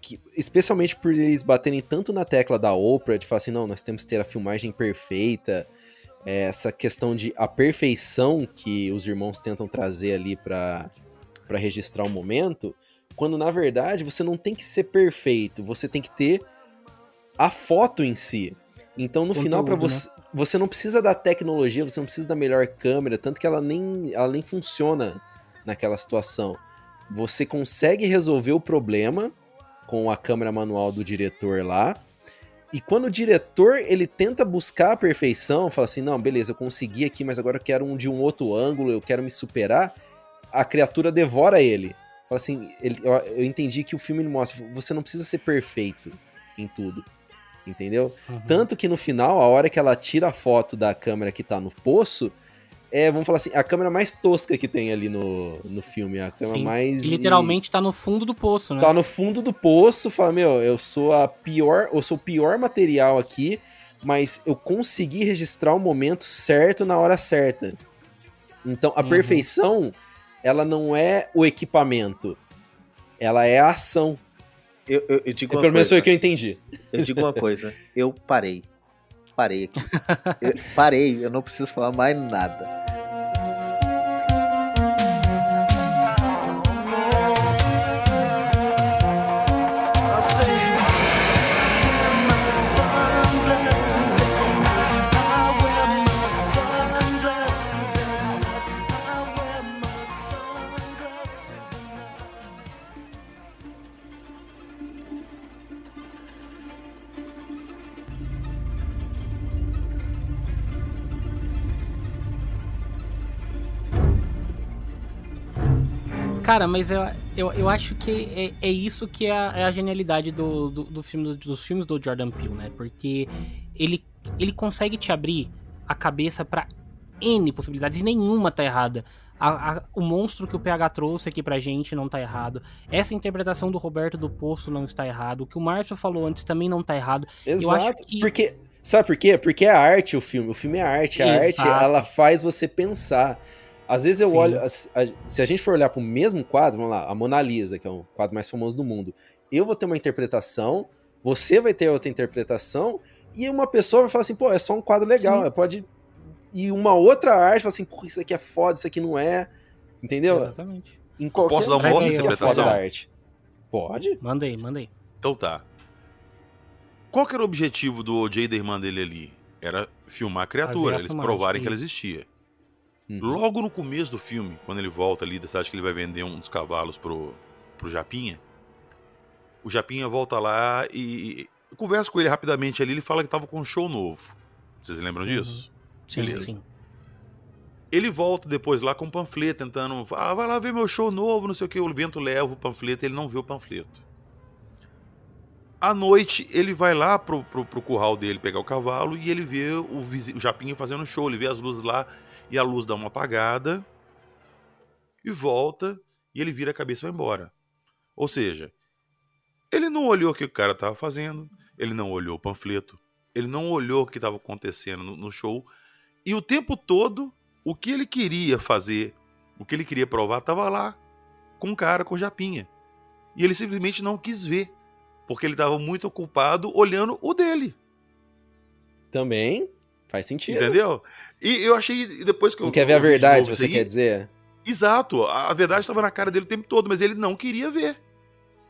que, especialmente por eles baterem tanto na tecla da Oprah, de falar assim, não, nós temos que ter a filmagem perfeita, é essa questão de a perfeição que os irmãos tentam trazer ali pra registrar o momento, quando na verdade você não tem que ser perfeito, você tem que ter a foto em si. Então no final para Conteúdo, você, você não precisa da tecnologia, você não precisa da melhor câmera, tanto que ela nem, ela nem funciona naquela situação. Você consegue resolver o problema com a câmera manual do diretor lá. E quando o diretor ele tenta buscar a perfeição, fala assim: não, beleza, eu consegui aqui, mas agora eu quero um de um outro ângulo, eu quero me superar. A criatura devora ele. Fala assim: ele- eu, eu entendi que o filme mostra, você não precisa ser perfeito em tudo. Entendeu? Uhum. Tanto que no final, a hora que ela tira a foto da câmera que tá no poço, é, vamos falar assim, a câmera mais tosca que tem ali no, no filme. A câmera Sim. mais. E literalmente tá no fundo do poço, né? Tá no fundo do poço, fala, meu, eu sou a pior, eu sou o pior material aqui, mas eu consegui registrar o momento certo na hora certa. Então, a Uhum. perfeição, ela não é o equipamento, ela é a ação. Eu, eu, eu digo É, uma pelo menos foi coisa. o que eu entendi. Eu digo uma coisa. Eu parei. Parei aqui. Eu parei, eu não preciso falar mais nada. Cara, mas eu, eu, eu acho que é, é isso que é a, é a genialidade do, do, do filme, do- dos filmes do Jordan Peele, né? Porque ele, ele consegue te abrir a cabeça pra N possibilidades e nenhuma tá errada. A- a- o monstro que o PH trouxe aqui pra gente não tá errado. Essa interpretação do Roberto do Poço não está errado. O que o Márcio falou antes também não tá errado. Eu acho Exato. que- Porque, sabe por quê? Porque é arte o filme. O filme é arte. A arte, Exato. ela faz você pensar. Às vezes eu Sim. olho. Se a gente for olhar pro mesmo quadro, vamos lá, a Mona Lisa, que é o quadro mais famoso do mundo. Eu vou ter uma interpretação, você vai ter outra interpretação, e uma pessoa vai falar assim, pô, é só um quadro legal. Sim. Pode. E uma outra arte fala assim, pô, isso aqui é foda, isso aqui não é. Entendeu? Exatamente. Em qualquer Posso dar uma outra é interpretação? da arte. Pode? Manda aí, manda aí. Então tá. Qual que era o objetivo do OJ e da irmã dele ali? Era filmar a criatura, eles filmagem, provarem que ela existia. Uhum. Logo no começo do filme, quando ele volta ali da cidade que ele vai vender uns cavalos pro, pro Japinha, o Japinha volta lá e, e conversa com ele rapidamente ali, ele fala que tava com um show novo. Vocês lembram disso? Sim, Beleza. sim. Ele volta depois lá com um panfleto, tentando. Ah, vai lá ver meu show novo, não sei o que. O vento leva o panfleto, ele não vê o panfleto. À noite, ele vai lá pro, pro, pro curral dele pegar o cavalo e ele vê o, o Japinha fazendo show. Ele vê as luzes lá e a luz dá uma apagada e volta e ele vira a cabeça e vai embora. Ou seja, ele não olhou o que o cara estava fazendo, ele não olhou o panfleto, ele não olhou o que estava acontecendo no, show e o tempo todo o que ele queria fazer, o que ele queria provar, estava lá com o cara, com o Japinha. E ele simplesmente não quis ver, porque ele estava muito ocupado olhando o dele, Também faz sentido. entendeu? E eu achei, e depois que eu Não quer ver a verdade, você aí, quer dizer? Exato, a a verdade estava na cara dele o tempo todo, mas ele não queria ver.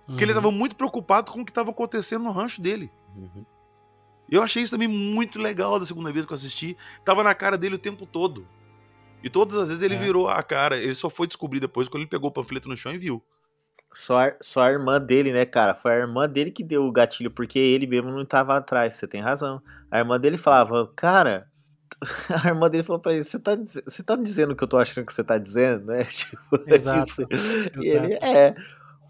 Porque ele Uhum. estava muito preocupado com o que estava acontecendo no rancho dele. Uhum. Eu achei isso também muito legal da segunda vez que eu assisti. Tava na cara dele o tempo todo. E todas as vezes ele É. virou a cara. Ele só foi descobrir depois quando ele pegou o panfleto no chão e viu. Só a, só a irmã dele, né, cara? Foi a irmã dele que deu o gatilho, porque ele mesmo não tava atrás, você tem razão. A irmã dele falava, cara. A irmã dele falou pra ele: Você tá, tá dizendo o que eu tô achando que você tá dizendo, né? Tipo, Exato, isso. exato. E ele, é.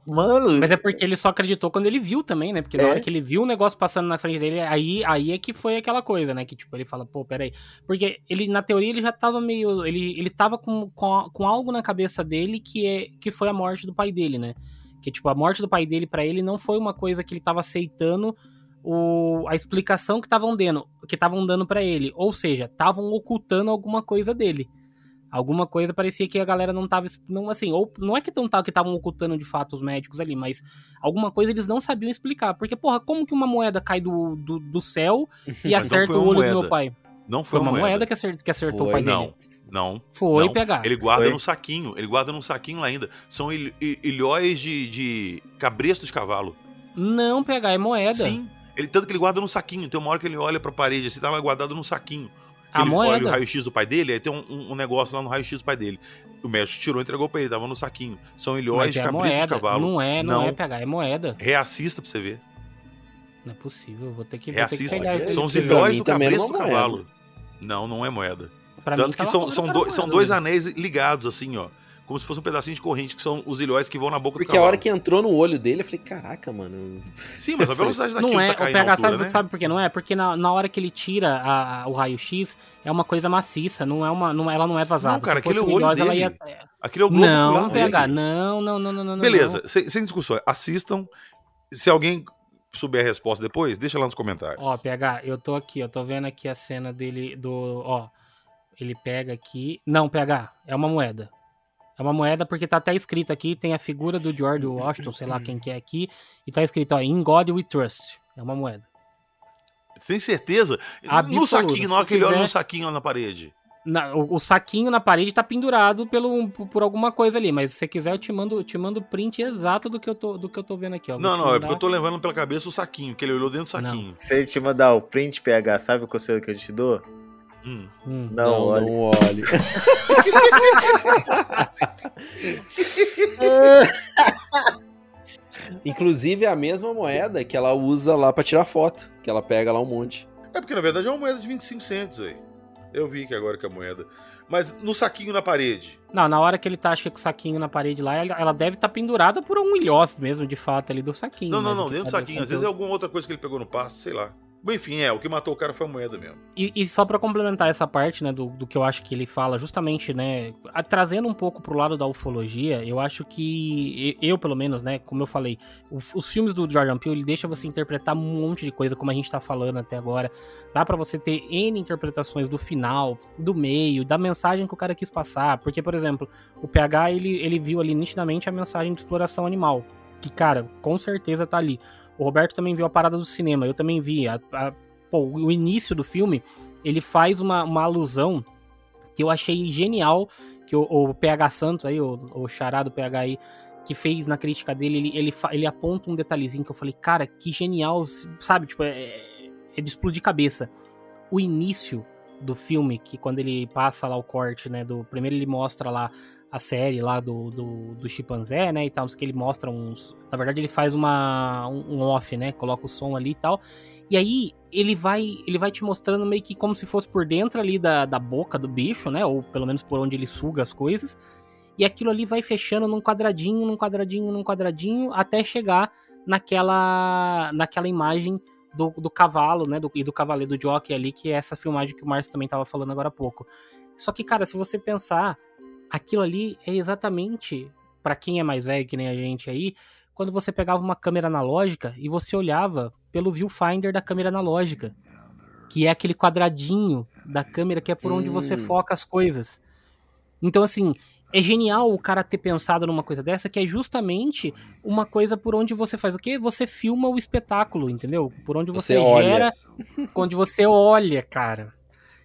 Mano, Mas é porque ele só acreditou quando ele viu também, né? Porque na É. hora que ele viu o negócio passando na frente dele, aí, aí é que foi aquela coisa, né? Que tipo, ele fala, pô, peraí. Porque ele, na teoria, ele já tava meio. Ele, ele tava com, com, com algo na cabeça dele que, é, que foi a morte do pai dele, né? Que, tipo, a morte do pai dele pra ele não foi uma coisa que ele tava aceitando o, a explicação que estavam dando, que estavam dando para ele. Ou seja, estavam ocultando alguma coisa dele. Alguma coisa parecia que a galera não tava. Não, assim, ou não é que não tava, que estavam ocultando de fato os médicos ali, mas alguma coisa eles não sabiam explicar. Porque, porra, como que uma moeda cai do, do, do céu e Então acerta foi o olho do moeda. meu pai? Não foi, Foi uma moeda. moeda que acer- que acertou o pai Não, dele. não. Foi não. pegar. Ele guarda Foi. no saquinho. Ele guarda num saquinho lá ainda. São il- il- ilhóis de, de cabresto de cavalo. Não pegar, é moeda. Sim. Ele, tanto que ele guarda num saquinho. Tem uma hora que ele olha pra parede, assim, tá lá guardado num saquinho. Que A ele olha moeda. o raio-x do pai dele, aí tem um, um- um negócio lá no raio-x do pai dele. O médico tirou e entregou pra ele, tava no saquinho. São ilhóis é cabresto de cavalo. Não é, não, Não. é pegar, é moeda. Reassista pra você ver. Não é possível, vou ter que, vou ter que Reassista. pegar. São os ilhóis do cabresto do moeda. cavalo. Não, não é moeda. Pra Tanto mim que são, são, dois, são dois anéis ligados, assim, ó. Como se fosse um pedacinho de corrente, que são os ilhóis que vão na boca Porque do a cavalo. hora que entrou no olho dele, eu falei, caraca, mano. Sim, mas a velocidade daquilo Não é, tá o caindo PH na altura, sabe, né? sabe por que não é? Porque na, na hora que ele tira a- a- o raio-x, é uma coisa maciça, não é uma, não, ela não é vazada. Não, cara, aquele é o olho dele. ia- Aquele é o globo Não. PH, não, não, não, não, não. Beleza, não. sem, sem discussão. Assistam. Se alguém souber a resposta depois, deixa lá nos comentários. Ó, PH, eu tô aqui, eu tô vendo aqui a cena dele do, ó, ele pega aqui, não, PH, é uma moeda. É uma moeda porque tá até escrito aqui, tem a figura do George Washington, sei lá quem que é aqui, e tá escrito, ó, In God We Trust. É uma moeda. Tem certeza? Absoluta. No saquinho, na hora que ele olha no saquinho lá na parede. Na- o, o saquinho na parede tá pendurado pelo, por, por alguma coisa ali, mas se você quiser eu te mando, eu te mando o print exato do que eu tô, do que eu tô vendo aqui, ó. Vou Não, não, é mandar. porque eu tô levando pela cabeça o saquinho, que ele olhou dentro do Não. saquinho. Se ele te mandar o print PH, sabe o conselho que eu te dou? Hum. Hum. Não, não, olha. não olhe. Inclusive é a mesma moeda que ela usa lá pra tirar foto, que ela pega lá um monte. É porque na verdade é uma moeda de 25 centos aí. Eu vi que agora que é a moeda. Mas no saquinho na parede. Não, na hora que ele tá, acho que com o saquinho na parede lá, ela, deve estar pendurada por um ilhós mesmo, de fato, ali do saquinho. Não, não, o não, dentro do tá saquinho. Às vezes é alguma outra coisa que ele pegou no pasto, sei lá. Enfim, é, o que matou o cara foi a moeda mesmo. E, e só pra complementar essa parte, né, do, do que eu acho que ele fala, justamente, né, a- trazendo um pouco pro lado da ufologia, eu acho que, eu pelo menos, né, como eu falei, o- os filmes do Jordan Peele, ele deixa você interpretar um monte de coisa, como a gente tá falando até agora. Dá pra você ter N interpretações do final, do meio, da mensagem que o cara quis passar. Porque, por exemplo, o PH, ele, ele viu ali nitidamente a mensagem de exploração animal. Que, cara, com certeza tá ali. O Roberto também viu a parada do cinema, eu também vi. A, a- pô, o início do filme, ele faz uma, uma alusão que eu achei genial, que o, o PH Santos aí, o, o charado PH aí, que fez na crítica dele, ele, ele, ele aponta um detalhezinho que eu falei, cara, que genial, sabe? Tipo, é, é de explodir cabeça. O início do filme, que quando ele passa lá o corte, né, do primeiro ele mostra lá a série lá do, do, do chimpanzé, né, e tal, que ele mostra uns... Na verdade ele faz uma, um, um off, né, coloca o som ali e tal, e aí ele vai ele vai te mostrando meio que como se fosse por dentro ali da, da boca do bicho, né, ou pelo menos por onde ele suga as coisas, e aquilo ali vai fechando num quadradinho, num quadradinho, num quadradinho, até chegar naquela naquela imagem do, do cavalo, né, do, e do cavaleiro do jockey ali, que é essa filmagem que o Márcio também tava falando agora há pouco. Só que, cara, se você pensar, aquilo ali é exatamente, pra quem é mais velho que nem a gente aí, quando você pegava uma câmera analógica e você olhava pelo viewfinder da câmera analógica, que é aquele quadradinho da câmera que é por onde você Hum. foca as coisas. Então, assim, é genial o cara ter pensado numa coisa dessa, que é justamente uma coisa por onde você faz o quê? Você filma o espetáculo, entendeu? Por onde você, Você olha. gera, onde você olha, cara.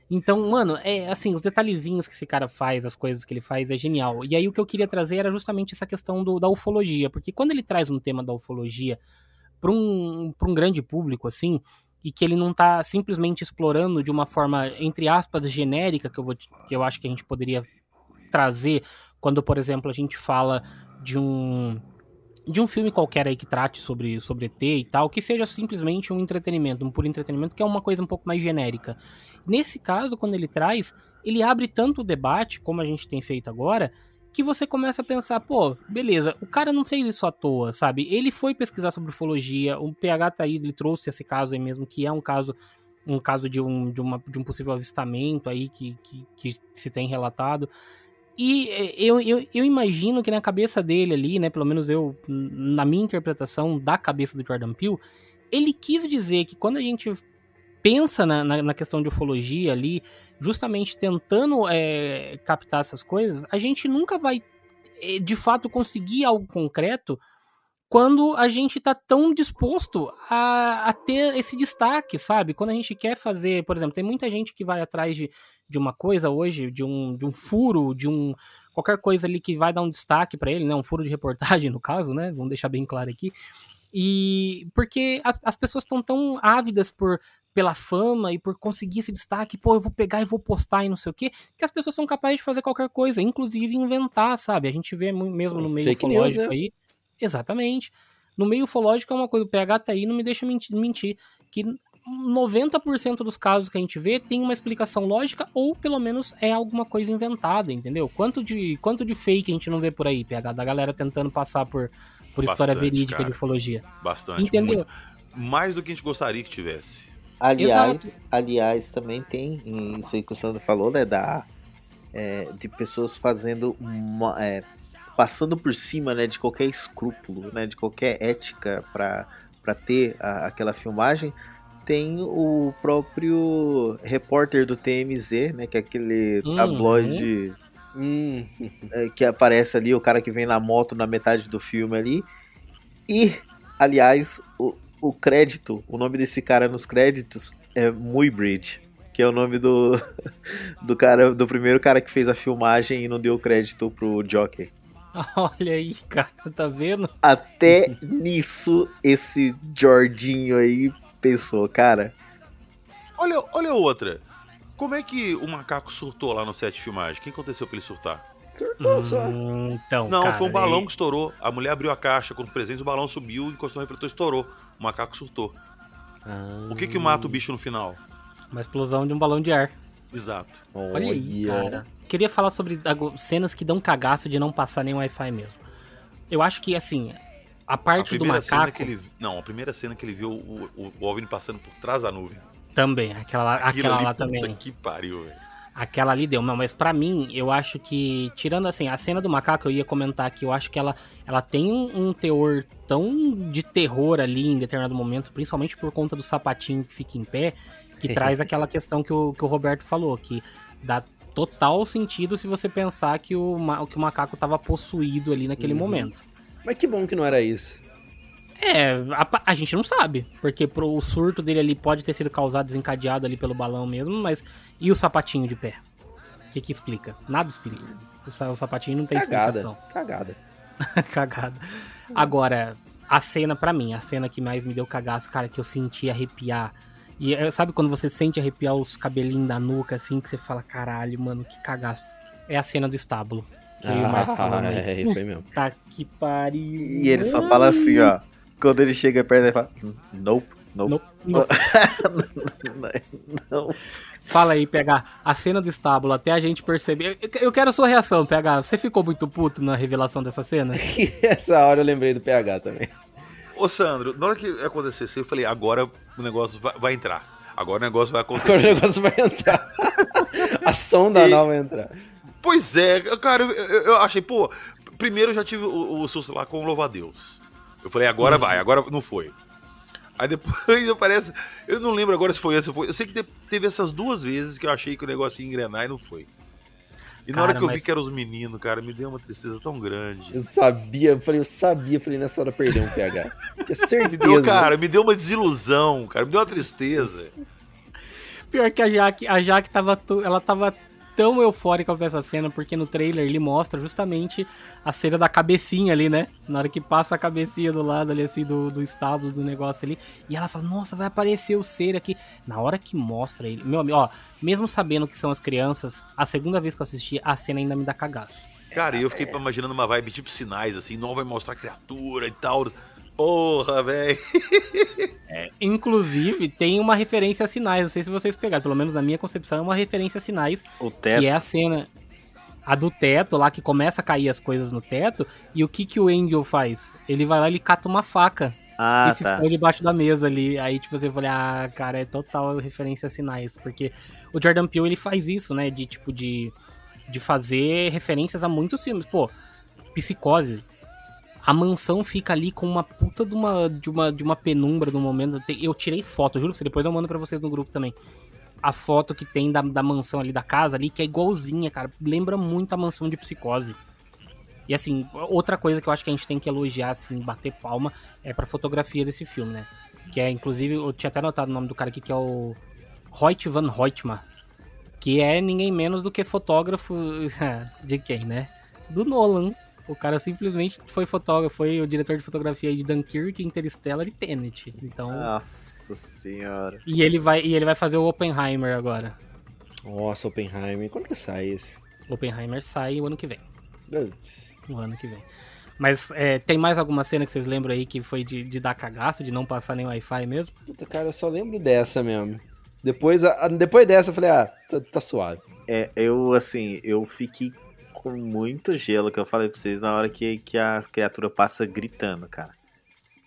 Então, mano, é assim, os detalhezinhos que esse cara faz, as coisas que ele faz, é genial. E aí o que eu queria trazer era justamente essa questão do, da ufologia, porque quando ele traz um tema da ufologia para um, um grande público, assim, e que ele não tá simplesmente explorando de uma forma, entre aspas, genérica, que eu, vou, que eu acho que a gente poderia trazer quando, por exemplo, a gente fala de um de um filme qualquer aí que trate sobre, sobre ET e tal, que seja simplesmente um entretenimento, um puro entretenimento, que é uma coisa um pouco mais genérica. Nesse caso, quando ele traz, ele abre tanto o debate, como a gente tem feito agora, que você começa a pensar, pô, beleza, o cara não fez isso à toa, sabe? Ele foi pesquisar sobre ufologia, o PH tá aí, ele trouxe esse caso aí mesmo, que é um caso um caso de um, de uma, de um possível avistamento aí que, que, que se tem relatado. E eh, eu, eu, eu imagino que na cabeça dele ali, né, pelo menos eu, na minha interpretação da cabeça do Jordan Peele, ele quis dizer que quando a gente pensa na, na, na questão de ufologia ali, justamente tentando eh, captar essas coisas, a gente nunca vai eh, de fato conseguir algo concreto quando a gente tá tão disposto a, a, ter esse destaque, sabe? Quando a gente quer fazer, por exemplo, tem muita gente que vai atrás de, de uma coisa hoje, de um, de um furo, de um qualquer coisa ali que vai dar um destaque para ele, né? Um furo de reportagem, no caso, né? Vamos deixar bem claro aqui. E porque a, as pessoas estão tão ávidas por pela fama e por conseguir esse destaque, pô, eu vou pegar e vou postar e não sei o quê, que as pessoas são capazes de fazer qualquer coisa, inclusive inventar, sabe? A gente vê mesmo no meio Fake news, né? aí. Exatamente. No meio ufológico é uma coisa, o PH tá aí, não me deixa mentir, mentir que 90% dos casos que a gente vê tem uma explicação lógica ou pelo menos é alguma coisa inventada, entendeu? Quanto de, quanto de fake a gente não vê por aí, PH, da galera tentando passar por, por história Bastante, verídica cara. de ufologia. Bastante. Entendeu? muito. Mais do que a gente gostaria que tivesse. Aliás, aliás, também tem isso aí que o Sandro falou, né? Da, é, de pessoas fazendo uma, é, passando por cima né, de qualquer escrúpulo, né, de qualquer ética para ter a- aquela filmagem. Tem o próprio repórter do TMZ, né, que é aquele Uhum. tabloide Hum, é, que aparece ali, o cara que vem na moto na metade do filme ali. E, aliás, o, o crédito, o nome desse cara nos créditos é Muybridge, que é o nome do, do cara, do primeiro cara que fez a filmagem e não deu crédito pro Joker. Olha aí, cara, tá vendo? Até nisso esse Jordinho aí pensou, cara. Olha, olha outra. Como é que o macaco surtou lá no set de filmagem? O que aconteceu pra ele surtar? surtou só. Hum, Então, Não, cara, foi um balão que estourou. A mulher abriu a caixa com os presentes, o balão subiu, encostou no refletor, estourou. O macaco surtou. O que que mata o bicho no final? Uma explosão de um balão de ar. Exato. Olha aí, cara. Queria falar sobre cenas que dão cagaço de não passar nem Wi-Fi mesmo. Eu acho que, assim, a A parte do primeira cena macaco que ele. Não, a primeira cena que ele viu o, o, o OVNI passando por trás da nuvem. também, aquela, Aquilo aquela ali, lá puta também. que pariu, velho. Aquela ali deu, não, mas pra mim, eu acho que, tirando assim, a cena do macaco, eu ia comentar aqui, eu acho que ela, ela tem um, um teor tão de terror ali em determinado momento, principalmente por conta do sapatinho que fica em pé, que traz aquela questão que o, que o Roberto falou, que dá total sentido se você pensar que o, que o macaco tava possuído ali naquele Uhum. momento. Mas que bom que não era isso. É, a, a gente não sabe, porque pro, o surto dele ali pode ter sido causado, desencadeado ali pelo balão mesmo, mas e o sapatinho de pé? O que que explica? Nada explica. O, o sapatinho não tem Cagada. explicação. Cagada. Cagada. Agora, a cena pra mim, a cena que mais me deu cagaço, cara, que eu senti arrepiar. E é, sabe quando você sente arrepiar os cabelinhos da nuca, assim, que você fala, caralho, mano, que cagaço. É a cena do estábulo. Que e o Márcio falando aí. é, foi mesmo. Puta que pariu. E ele só fala assim, ó. Quando ele chega perto, ele fala: "Hum, Nope, nope. Nope, não. Fala aí, PH. A cena do estábulo, até a gente perceber. Eu, eu quero a sua reação, PH. Você ficou muito puto na revelação dessa cena? Essa hora eu lembrei do PH também. Ô, Sandro, na hora que aconteceu isso, eu falei, agora o negócio vai, vai entrar. Agora o negócio vai Agora o acontecer. negócio vai entrar. A sonda E- anal vai entrar. Pois é, cara, eu, eu- achei, pô, primeiro eu já tive o, o susto lá com o louva-a-Deus. Eu falei, agora vai, agora não foi. Aí depois aparece, eu não lembro agora se foi esse, se foi. Eu sei que te- teve essas duas vezes que eu achei que o negócio ia engrenar e não foi. E na Cara, hora que eu vi que eram os meninos, cara, me deu uma tristeza tão grande. Eu sabia, eu falei, eu sabia, eu falei, nessa hora perdeu um PH. Tinha certeza. Me deu, cara, me deu uma desilusão, cara, me deu uma tristeza. Pior que a Jaque, a Jaque tava, ela tava tão eufórica com essa cena, porque no trailer ele mostra justamente a cena da cabecinha ali, né? Na hora que passa a cabecinha do lado ali, assim, do, do estábulo, do negócio ali. E ela fala, nossa, vai aparecer o ser aqui. Na hora que mostra ele, meu amigo, ó, mesmo sabendo que são as crianças, a segunda vez que eu assisti, a cena ainda me dá cagaço. Cara, eu fiquei imaginando uma vibe tipo sinais, assim, não vai mostrar criatura e tal. Porra, velho. Inclusive, tem uma referência a sinais, não sei se vocês pegaram, pelo menos na minha concepção é uma referência a sinais, O teto. que é a cena a do teto lá que começa a cair as coisas no teto e o que que o Angel faz? Ele vai lá e ele cata uma faca Ah, e se tá. esconde debaixo da mesa ali. Aí tipo você fala, ah, cara, é total referência a sinais, porque o Jordan Peele ele faz isso, né, de tipo de de fazer referências a muitos filmes. Pô, Psicose. A mansão fica ali com uma puta de uma, de uma, de uma penumbra no momento. Eu tirei foto, juro pra você, depois eu mando pra vocês no grupo também. A foto que tem da, da mansão ali, da casa ali, que é igualzinha, cara. Lembra muito a mansão de psicose. E assim, outra coisa que eu acho que a gente tem que elogiar, assim, bater palma, é pra fotografia desse filme, né? Que é, inclusive, eu tinha até anotado o nome do cara aqui, que é o Hoyt van Hoytma. Que é ninguém menos do que fotógrafo de quem, né? Do Nolan. O cara simplesmente foi fotógrafo, foi o diretor de fotografia de Dunkirk, Interstellar e Tenet. Então. Nossa senhora. E ele vai, e ele vai fazer o Oppenheimer agora. Nossa, Oppenheimer. Quando que sai esse? Oppenheimer sai o ano que vem. Putz. O ano que vem. Mas é, tem mais alguma cena que vocês lembram aí que foi de, de dar cagaço, de não passar nem Wi-Fi mesmo? Puta, cara, eu só lembro dessa mesmo. Depois, a- a- depois dessa eu falei, ah, tá, tá suave. É, eu, assim, eu fiquei com muito gelo, que eu falei pra vocês na hora que, que a criatura passa gritando, cara.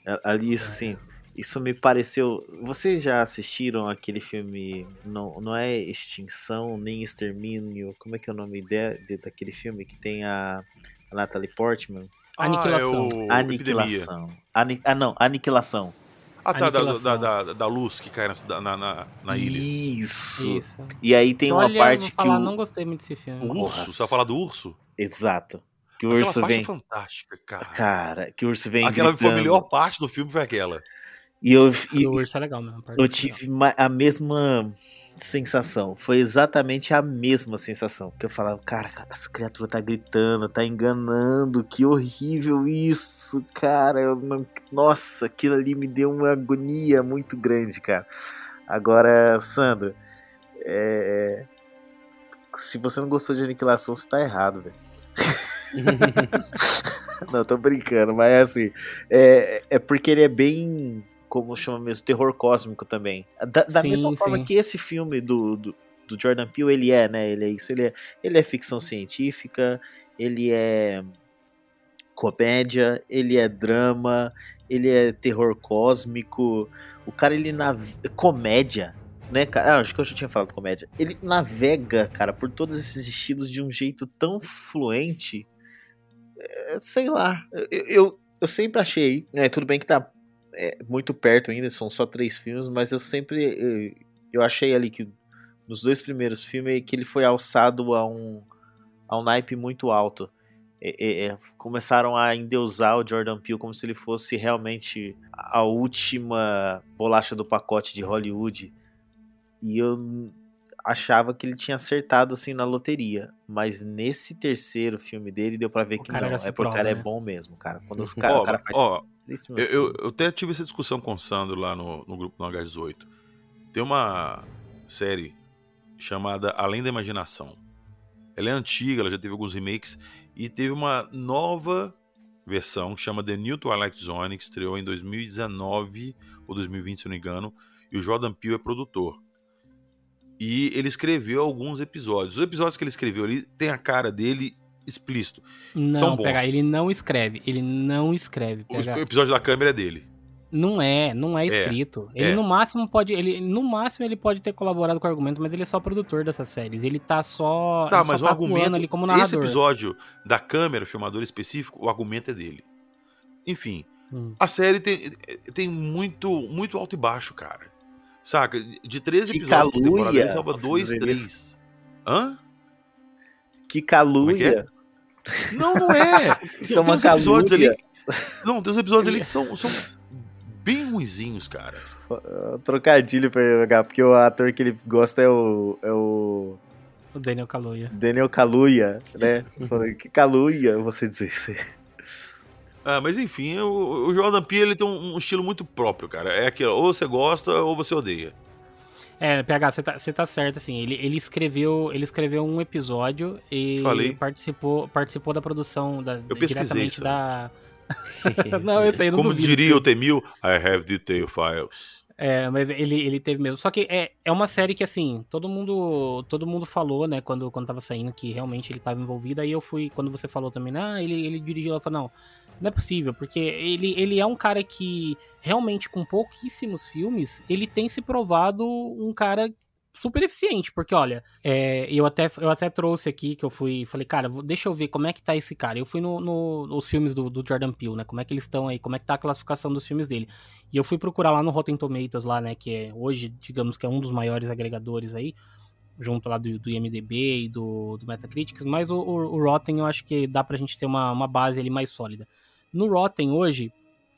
A- Ali, isso, assim, isso me pareceu... Vocês já assistiram aquele filme, não, não é Extinção, nem Extermínio, como é que é o nome de, de- daquele filme que tem a, a Natalie Portman? Aniquilação. Ah, é o Aniquilação. Ani, ah, não, Aniquilação. Ah, tá, da, da, da, da luz que cai na, na, na, na ilha. Isso. Isso. E aí tem uma Olha, parte vou que falar, o... não gostei muito desse filme. O urso, Nossa. você vai falar do urso? Exato. Que o Aquela urso parte vem... é fantástica, cara. Cara, que o urso vem Aquela foi a gritando. melhor parte do filme, foi aquela. E eu, A e- do urso é legal mesmo. parte eu é tive a mesma sensação. Foi exatamente a mesma sensação. Que eu falava, cara, essa criatura tá gritando, tá enganando. Que horrível isso, cara. Eu não- Nossa, aquilo ali me deu uma agonia muito grande, cara. Agora, Sandro, é... se você não gostou de aniquilação, você tá errado, velho. Não, tô brincando, mas é assim. É, é porque ele é bem. Como chama mesmo? Terror cósmico também. Da, da Sim, mesma forma sim. que esse filme do, do, do Jordan Peele, ele é, né? Ele é isso. Ele é, ele é ficção científica, ele é comédia, ele é drama, ele é terror cósmico. O cara, ele na comédia, né, cara? Ah, acho que eu já tinha falado comédia. Ele navega, cara, por todos esses estilos de um jeito tão fluente. É, sei lá. Eu, eu, eu sempre achei. né, tudo bem que tá é, muito perto ainda, são só três filmes, mas eu sempre. Eu, achei ali que nos dois primeiros filmes que ele foi alçado a um, a um naipe muito alto. É, é, é, começaram a endeusar o Jordan Peele como se ele fosse realmente a última bolacha do pacote de Hollywood. E eu achava que ele tinha acertado assim na loteria. Mas nesse terceiro filme dele deu pra ver O que cara não. É porque o cara é né? bom mesmo, cara. Quando os cara, Ó, o cara faz filmes Eu, eu, assim, eu até tive essa discussão com o Sandro lá no, no grupo no H18. Tem uma série chamada Além da Imaginação. Ela é antiga, ela já teve alguns remakes e teve uma nova versão que chama The New Twilight Zone, que estreou em 2019 ou 2020, se eu não me engano, e o Jordan Peele é produtor. E ele escreveu alguns episódios. Os episódios que ele escreveu ali tem a cara dele explícito. Não, São bons. PH, ele não escreve. Ele não escreve. O PH. episódio da câmera é dele. Não é, não é escrito. ele é. no máximo pode. Ele, no máximo ele pode ter colaborado com o argumento, mas ele é só produtor dessas séries. Ele tá só. Tá, ele só mas o tá argumento. ali como esse narrador. episódio da câmera, filmador específico, o argumento é dele. Enfim, Hum. a série tem, tem muito, muito alto e baixo, cara. Saca? De 13 Que episódios por temporada, ele salva posso dois, dizer três. Hã? Que é caluia. que é? Não, não é. Isso é uma uns episódios calúnia. ali. Não, tem uns episódios ali que são, são bem ruinzinhos, cara. Trocadilho pra ele jogar, porque o ator que ele gosta é o, é o O Daniel Kaluuya. Daniel Kaluuya, né? Falei, que Kaluuya, você dizer. Ah, mas enfim, o, o Jordan Peele ele tem um, um estilo muito próprio, cara. É aquilo, ou você gosta ou você odeia. É, PH, você tá, você tá certo, assim. Ele, ele, escreveu, ele escreveu um episódio e Falei. participou, participou da produção da, Eu pesquisei, diretamente da. não, eu sei, não Como duvido. diria o Temil, I have detail files. É, mas ele, ele teve mesmo. Só que é, é uma série que, assim, todo mundo todo mundo falou, né, quando, quando tava saindo, que realmente ele tava envolvido. Aí eu fui, quando você falou também, ah, ele, ele dirigiu, eu falei, não, não é possível, porque ele, ele é um cara que, realmente, com pouquíssimos filmes, ele tem se provado um cara super eficiente, porque olha, é, eu, até, eu até trouxe aqui que eu fui, falei, cara, deixa eu ver como é que tá esse cara. Eu fui no, no- nos filmes do, do Jordan Peele, né? Como é que eles estão aí, como é que tá a classificação dos filmes dele. E eu fui procurar lá no Rotten Tomatoes lá, né, que é hoje, digamos que é um dos maiores agregadores aí. junto lá do, do IMDB e do, do Metacritic, mas o, o, o Rotten eu acho que dá pra gente ter uma, uma base ali mais sólida. No Rotten hoje,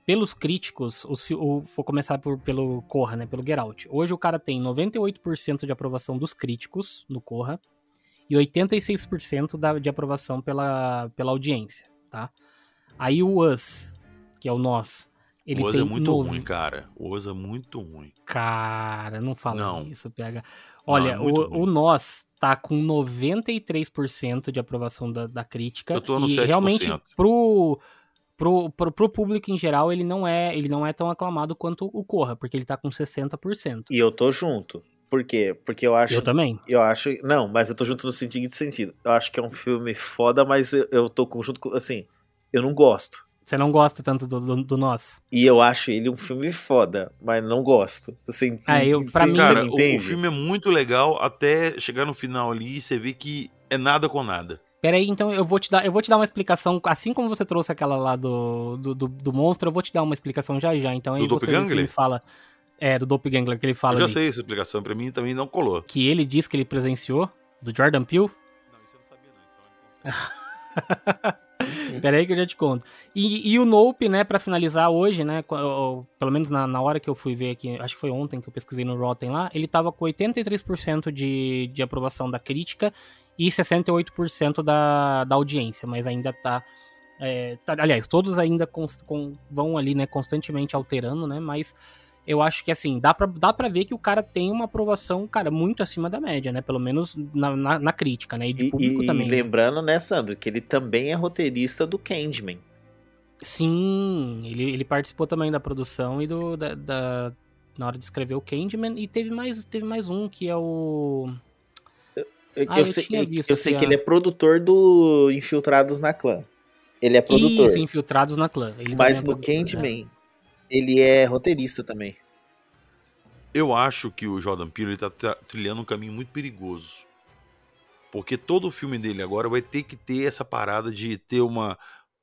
pelos críticos, os, fi- o, vou começar por, pelo Corra, né, pelo Get Out. Hoje o cara tem 98% de aprovação dos críticos no Corra e 86% da, de aprovação pela, pela audiência, tá? Aí o Us, que é o Nós, ele o tem é muito nove- ruim, cara. O Oz é muito ruim. Cara, não fala Não. isso, PH. Não, Olha, é muito o, o Nós tá com 93% de aprovação da, da crítica. Eu tô no e 7%. realmente, pro, pro, pro, pro público em geral, ele não, é, ele não é tão aclamado quanto o Corra, porque ele tá com 60%. E eu tô junto. Por quê? Porque eu acho. Eu também. Eu acho. Não, mas eu tô junto no seguinte sentido. Eu acho que é um filme foda, mas eu, eu tô com- junto com. Assim, eu não gosto. Você não gosta tanto do, do, do Nós. E eu acho ele um filme foda, mas não gosto. Você, É, eu- pra você- mim- você Cara, me o, o filme é muito legal até chegar no final ali e você vê que é nada com nada. Pera aí, então eu vou te dar, eu vou te dar uma explicação, assim como você trouxe aquela lá do, do, do, do monstro, eu vou te dar uma explicação já já. Então aí Do você, me fala. É, do Doppelganger que ele fala Eu já ali. sei essa explicação, pra mim também não colou. que ele diz que ele presenciou, do Jordan Peele. Pera aí que eu já te conto. E, e o Nope, né, pra finalizar hoje, né, pelo menos na, na hora que eu fui ver aqui, acho que foi ontem que eu pesquisei no Rotten lá, ele tava com 83% de, de aprovação da crítica e 68% da, da audiência, mas ainda tá, é, tá- aliás, todos ainda cons- com- vão ali, né, constantemente alterando, né, mas eu acho que assim, dá pra, dá pra ver que o cara tem uma aprovação, cara, muito acima da média, né? Pelo menos na, na, na crítica, né? E de E, público e também. né? lembrando, né, Sandro, que ele também é roteirista do Candyman. Sim, ele, ele participou também da produção e do. Da, da- na hora de escrever o Candyman. E teve mais, teve mais um que é o. Eu, Ah, eu eu sei, eu- visto eu sei que ele é produtor do Infiltrados na Clã. Ele é produtor. Isso, Infiltrados na Clã. Ele mas também é no produtor, né? Candyman, ele é roteirista também. Eu acho que o Jordan Peele ele tá tra- trilhando um caminho muito perigoso. Porque todo o filme dele agora vai ter que ter essa parada de ter uma,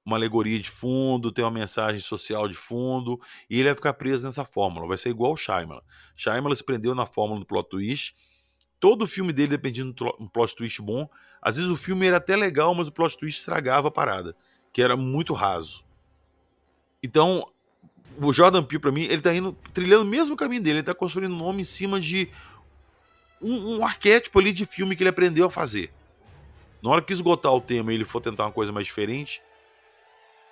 uma alegoria de fundo, ter uma mensagem social de fundo, e ele vai ficar preso nessa fórmula. Vai ser igual o Shyamalan. Shyamalan se prendeu na fórmula do plot twist. Todo filme dele dependia de um plot twist bom. Às vezes o filme era até legal, mas o plot twist estragava a parada, que era muito raso. Então, o Jordan Peele, pra mim, ele tá indo, trilhando o mesmo caminho dele. Ele tá construindo um nome em cima de um, um arquétipo ali de filme que ele aprendeu a fazer. Na hora que esgotar o tema e ele for tentar uma coisa mais diferente,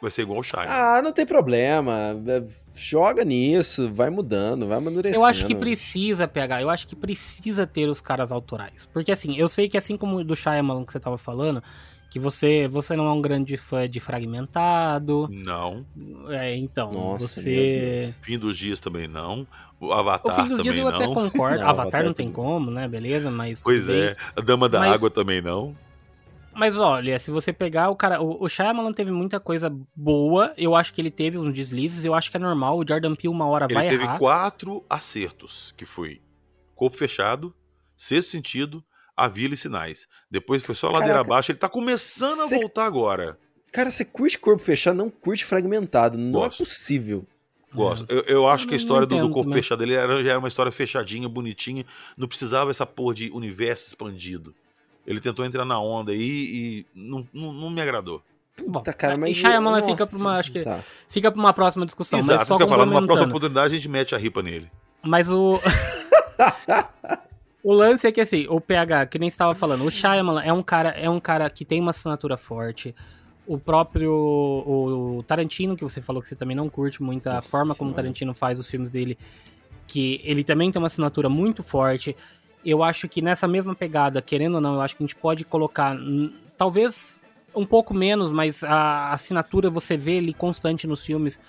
vai ser igual o Shyamalan. Ah, não tem problema. É, Joga nisso, vai mudando, vai amadurecendo. Eu acho que precisa, PH, eu acho que precisa ter os caras autorais. Porque assim, eu sei que assim como do Shyamalan que você tava falando, que você, você não é um grande fã de Fragmentado. Não. É, então, Nossa, meu você... Deus. Fim dos dias também não. O O Avatar fim dos também dias eu até não. concordo. Não, Avatar, Avatar não tem também. como, né? Beleza, mas. Pois bem. é. A Dama da Mas- Água também não. Mas olha, se você pegar o cara. O, o Shyamalan teve muita coisa boa. Eu acho que ele teve uns deslizes. Eu acho que é normal. O Jordan Peele uma hora Ele vai teve errar. quatro acertos, que foi Corpo Fechado, Sexto Sentido, A Vila e Sinais. Depois foi só ladeira Caraca. abaixo. Ele tá começando Cê- a voltar agora. Cara, você curte corpo fechado, não curte fragmentado. Não Gosto. é possível. Gosto. Eu, eu acho que a história do, do Corpo também. Fechado ele era, já era uma história fechadinha, bonitinha. Não precisava essa porra de universo expandido. Ele tentou entrar na onda aí e não, não, não me agradou. Bom, Tá, cara, mas. e Shyamalan nossa, fica pra uma. Acho que tá. fica pra uma próxima discussão. Exato, mas só que eu falar. Numa próxima oportunidade a gente mete a ripa nele. Mas o. o lance é que assim, o PH, que nem estava falando, o Shyamalan é um cara, é um cara que tem uma assinatura forte. O próprio o Tarantino, que você falou que você também não curte muito a Nossa forma como o Senhora. Tarantino faz os filmes dele, que ele também tem uma assinatura muito forte. Eu acho que nessa mesma pegada, querendo ou não, eu acho que a gente pode colocar, talvez um pouco menos, mas a assinatura você vê ele constante nos filmes,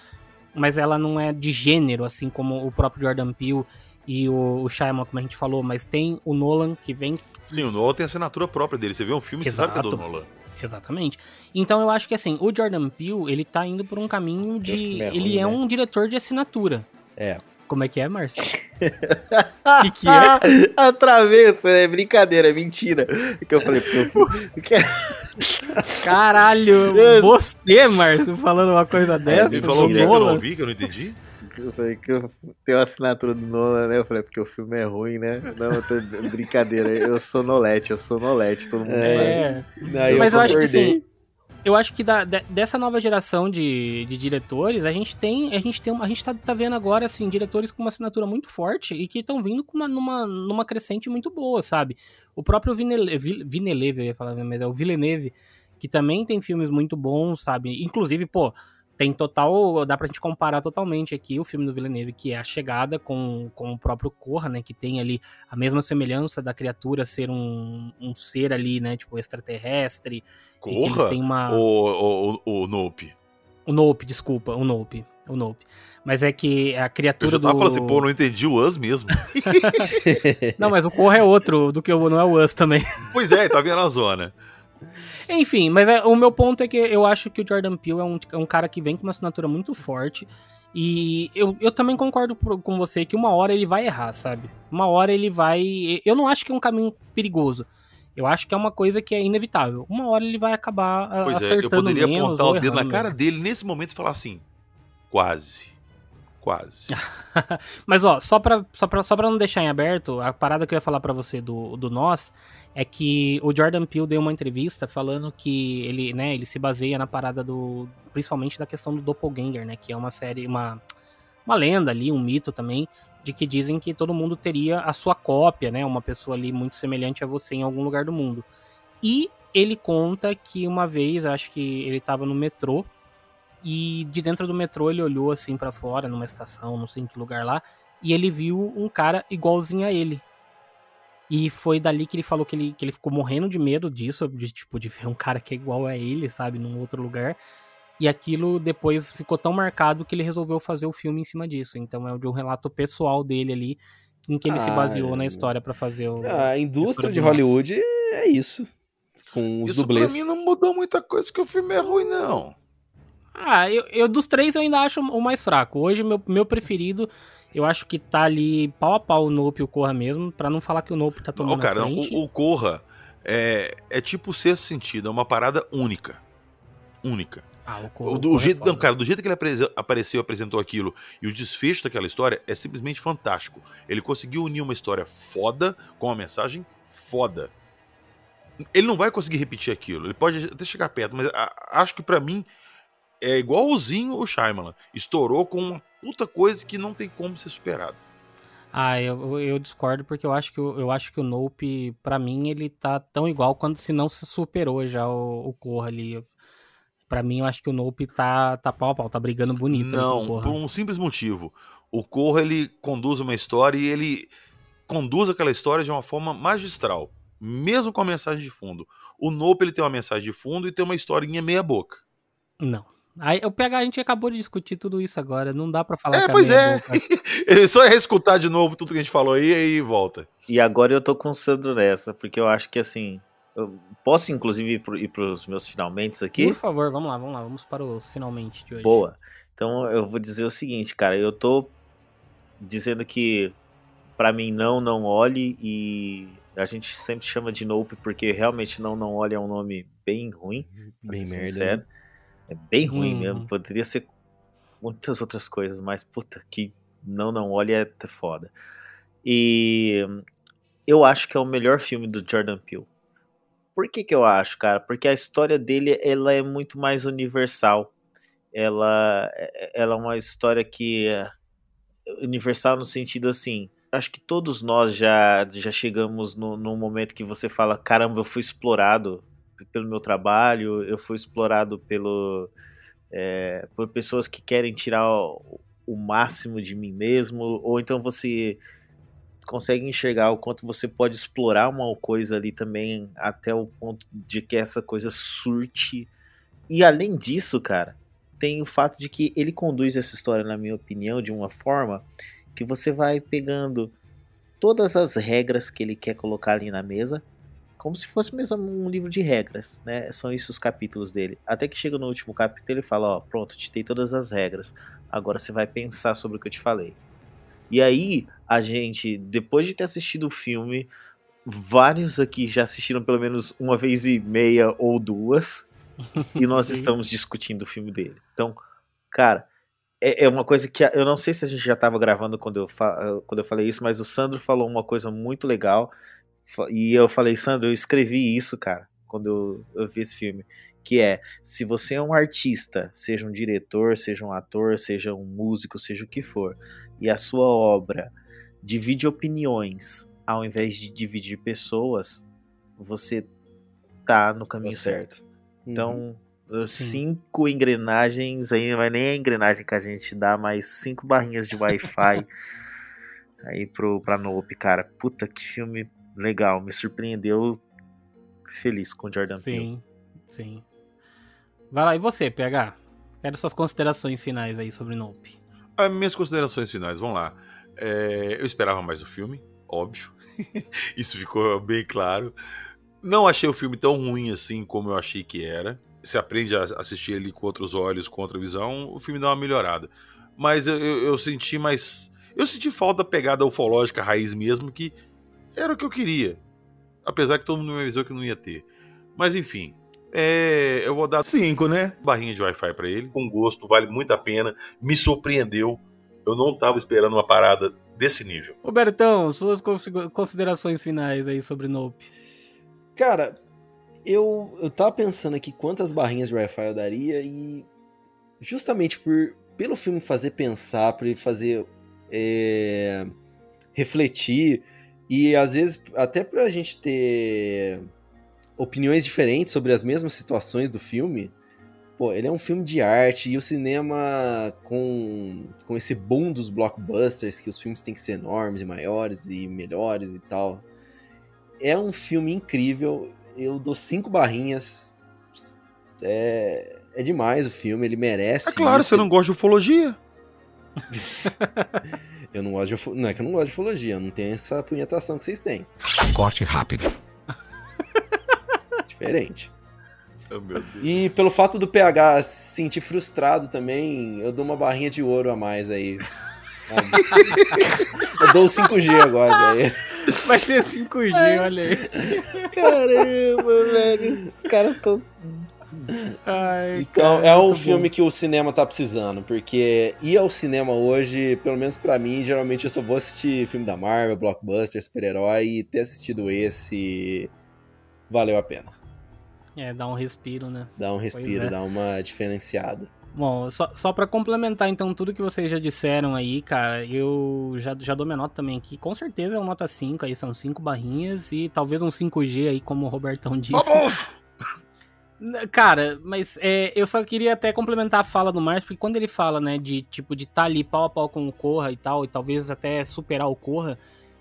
mas ela não é de gênero, assim como o próprio Jordan Peele e o, o Shyamalan, como a gente falou, mas tem o Nolan que vem Sim, o Nolan tem a assinatura própria dele. Você vê um filme, você sabe que é do. Nolan. Exatamente. Então eu acho que assim, o Jordan Peele, ele tá indo por um caminho de. ele é né? um diretor de assinatura. É. Como é que é, Márcio? O que, que é? A travessa, é brincadeira, é mentira. Que eu falei, porque eu fui. que- Caralho, você, Márcio, falando uma coisa dessa? Ele É, falou que eu não ouvi, que eu não entendi? Eu falei que eu tenho a assinatura do Nolan, né? Eu falei, porque o filme é ruim, né? Não, eu tô brincadeira. Eu sou Nolete, eu sou Nolete, todo mundo sabe. É. Não, eu Mas eu acho que assim, eu acho que da- de- dessa nova geração de, de diretores, a gente tem, a gente tem, a gente tá, tá vendo agora assim diretores com uma assinatura muito forte e que estão vindo com uma numa, numa crescente muito boa, sabe? O próprio Villeneuve, Villeneuve eu ia falar, mas é o Villeneuve, que também tem filmes muito bons, sabe? Inclusive, pô, tem total, dá pra gente comparar totalmente aqui o filme do Villeneuve, que é A Chegada com, com o próprio Corra, né, que tem ali a mesma semelhança da criatura ser um, um ser ali, né, tipo extraterrestre, Corra? têm uma... O, o, o Nope. O Nope, desculpa, o Nope. O Nope. Mas é que a Eu criatura já tava do. falando assim, pô, não entendi o Us mesmo. Não, mas o Corra é outro do que o não é o Us também. pois é, tá vendo a zona. Enfim, mas é- o meu ponto é que eu acho que o Jordan Peele é um, é um cara que vem com uma assinatura muito forte. E eu, eu também concordo com você que uma hora ele vai errar, sabe? Uma hora ele vai. Eu não acho que é um caminho perigoso. Eu acho que é uma coisa que é inevitável. Uma hora ele vai acabar a- Pois é, eu acertando poderia apontar o dedo na cara dele nesse momento e falar assim: quase. Quase. Mas ó, só pra, só, pra, só pra não deixar em aberto, a parada que eu ia falar pra você do, do Nós é que o Jordan Peele deu uma entrevista falando que ele, né, ele se baseia na parada do. Principalmente da questão do Doppelganger, né? Que é uma série, uma, uma lenda ali, um mito também, de que dizem que todo mundo teria a sua cópia, né? Uma pessoa ali muito semelhante a você em algum lugar do mundo. E ele conta que uma vez, acho que ele tava no metrô, e de dentro do metrô ele olhou assim pra fora, numa estação, não sei em que lugar lá, e ele viu um cara igualzinho a ele. E foi dali que ele falou que ele, que ele ficou morrendo de medo disso, de tipo, de ver um cara que é igual a ele, sabe, num outro lugar. E aquilo depois ficou tão marcado que ele resolveu fazer o filme em cima disso. Então é de um relato pessoal dele ali, em que ele se Ah, baseou na é. história pra fazer o. A indústria de Hollywood é isso. Com os Isso dublês. pra mim não mudou muita coisa que o filme é ruim, não. Ah, eu, eu dos três eu ainda acho o mais fraco. Hoje, meu, meu preferido, eu acho que tá ali pau a pau o Nope e o Corra mesmo, pra não falar que o Nope tá tomando Não, cara, o, o Corra é, é tipo o sexto sentido, é uma parada única. Única. Ah, o Corra, O- o do, Corra é jeito, foda. não, cara, do jeito que ele apareceu, apresentou aquilo e o desfecho daquela história é simplesmente fantástico. Ele conseguiu unir uma história foda com uma mensagem foda. Ele não vai conseguir repetir aquilo. Ele pode até chegar perto, mas acho que pra mim é igualzinho o Shyamalan. Estourou com uma puta coisa que não tem como ser superado. Ah, eu, eu- discordo porque eu acho que o- eu acho que o Nope, pra mim, ele tá tão igual quanto se não se superou já o, o Corra ali. Pra mim, eu acho que o Nope tá, tá pau a pau, tá brigando bonito Não, por um simples motivo. O Corra ele conduz uma história e ele conduz aquela história de uma forma magistral, mesmo com a mensagem de fundo. O Nope ele tem uma mensagem de fundo e tem uma historinha meia boca. Não. Aí, o PH, a gente acabou de discutir tudo isso agora, não dá pra falar É, pois é. boca- Ele só ia escutar de novo tudo que a gente falou aí e aí volta. E agora eu tô com o Sandro nessa, porque eu acho que assim. Eu posso inclusive ir, pro, ir pros meus finalmente aqui? Por favor, vamos lá, vamos lá, vamos para os finalmente de hoje. Boa. Então eu vou dizer o seguinte, cara, eu tô dizendo que pra mim não, não olhe e a gente sempre chama de Nope porque realmente não, não olhe é um nome bem ruim, Bem ser merda, sincero. É bem ruim Hum. mesmo, poderia ser muitas outras coisas, mas puta que não, não olhe é até foda. E eu acho que é o melhor filme do Jordan Peele. Por que que eu acho, cara? Porque a história dele ela é muito mais universal. Ela, ela é uma história que é universal no sentido assim. Acho que todos nós já, já chegamos no, num momento que você fala: caramba, eu fui explorado pelo meu trabalho, eu fui explorado pelo, é, por pessoas que querem tirar o, o máximo de mim mesmo, ou então você consegue enxergar o quanto você pode explorar uma coisa ali também até o ponto de que essa coisa surte. E além disso, cara, tem o fato de que ele conduz essa história, na minha opinião, de uma forma que você vai pegando todas as regras que ele quer colocar ali na mesa, como se fosse mesmo um livro de regras, né? São isso os capítulos dele. Até que chega no último capítulo ele fala, ó, pronto, te dei todas as regras. Agora você vai pensar sobre o que eu te falei. E aí, a gente, depois de ter assistido o filme, vários aqui já assistiram pelo menos uma vez e meia ou duas, e nós Sim. estamos discutindo o filme dele. Então, cara, é, é uma coisa que eu não sei se a gente já estava gravando quando eu, quando eu falei isso, mas o Sandro falou uma coisa muito legal. E eu falei, Sandro, eu escrevi isso, cara, quando eu, eu vi esse filme. Que é, se você é um artista, seja um diretor, seja um ator, seja um músico, seja o que for, e a sua obra divide opiniões ao invés de dividir pessoas, você tá no caminho certo. Então, os cinco engrenagens, aí não vai nem a engrenagem que a gente dá, mas cinco barrinhas de Wi-Fi aí pro, pra Nope, cara. Puta, que filme legal, me surpreendeu. Feliz com o Jordan Peele. Sim, sim. Vai lá, e você, PH? Quero suas considerações finais aí sobre Nope. As minhas considerações finais, vamos lá. É, eu esperava mais o filme, óbvio. Isso ficou bem claro. Não achei o filme tão ruim assim como eu achei que era. Você aprende a assistir ele com outros olhos, com outra visão, o filme dá uma melhorada. Mas eu, eu- eu senti mais. Eu senti falta da pegada ufológica raiz mesmo, que era o que eu queria. Apesar que todo mundo me avisou que não ia ter. Mas enfim. é, eu vou dar Cinco, né? barrinha de Wi-Fi pra ele. Com gosto, vale muito a pena. Me surpreendeu. Eu não tava esperando uma parada desse nível. Robertão, suas consi- considerações finais aí sobre Nope. Cara, eu, eu tava pensando aqui quantas barrinhas de Wi-Fi eu daria e justamente por pelo filme fazer pensar, por ele fazer é, refletir e às vezes até pra gente ter opiniões diferentes sobre as mesmas situações do filme. Pô, ele é um filme de arte e o cinema com, com esse boom dos blockbusters, que os filmes têm que ser enormes e maiores e melhores e tal. É um filme incrível. Eu dou cinco barrinhas. É, é demais o filme, ele merece. É claro, isso. você não gosta de ufologia. Eu não gosto de ufo- Não é que eu não gosto de ufologia, eu não tenho essa punhetação que vocês têm. Corte rápido. Diferente. Oh, meu Deus. E pelo fato do PH se sentir frustrado também, eu dou uma barrinha de ouro a mais aí. eu dou o 5G agora aí. Vai ser 5G, olha aí. Caramba, velho, esses caras tão. Ai, Então cara, é um filme bom. que o cinema tá precisando, porque ir ao cinema hoje, pelo menos pra mim, geralmente eu só vou assistir filme da Marvel, blockbuster, super-herói, e ter assistido esse valeu a pena. É, dá um respiro, né? Dá um respiro, é. dá uma diferenciada. Bom, só, só para complementar então tudo que vocês já disseram aí, cara, eu já, já dou minha nota também aqui. Com certeza é uma nota 5 aí, são 5 barrinhas e talvez um 5G aí, como o Robertão disse. Cara, mas é, eu só queria até complementar a fala do Márcio, porque quando ele fala, né, de tipo, de estar ali pau a pau com o Corra e tal, e talvez até superar o Corra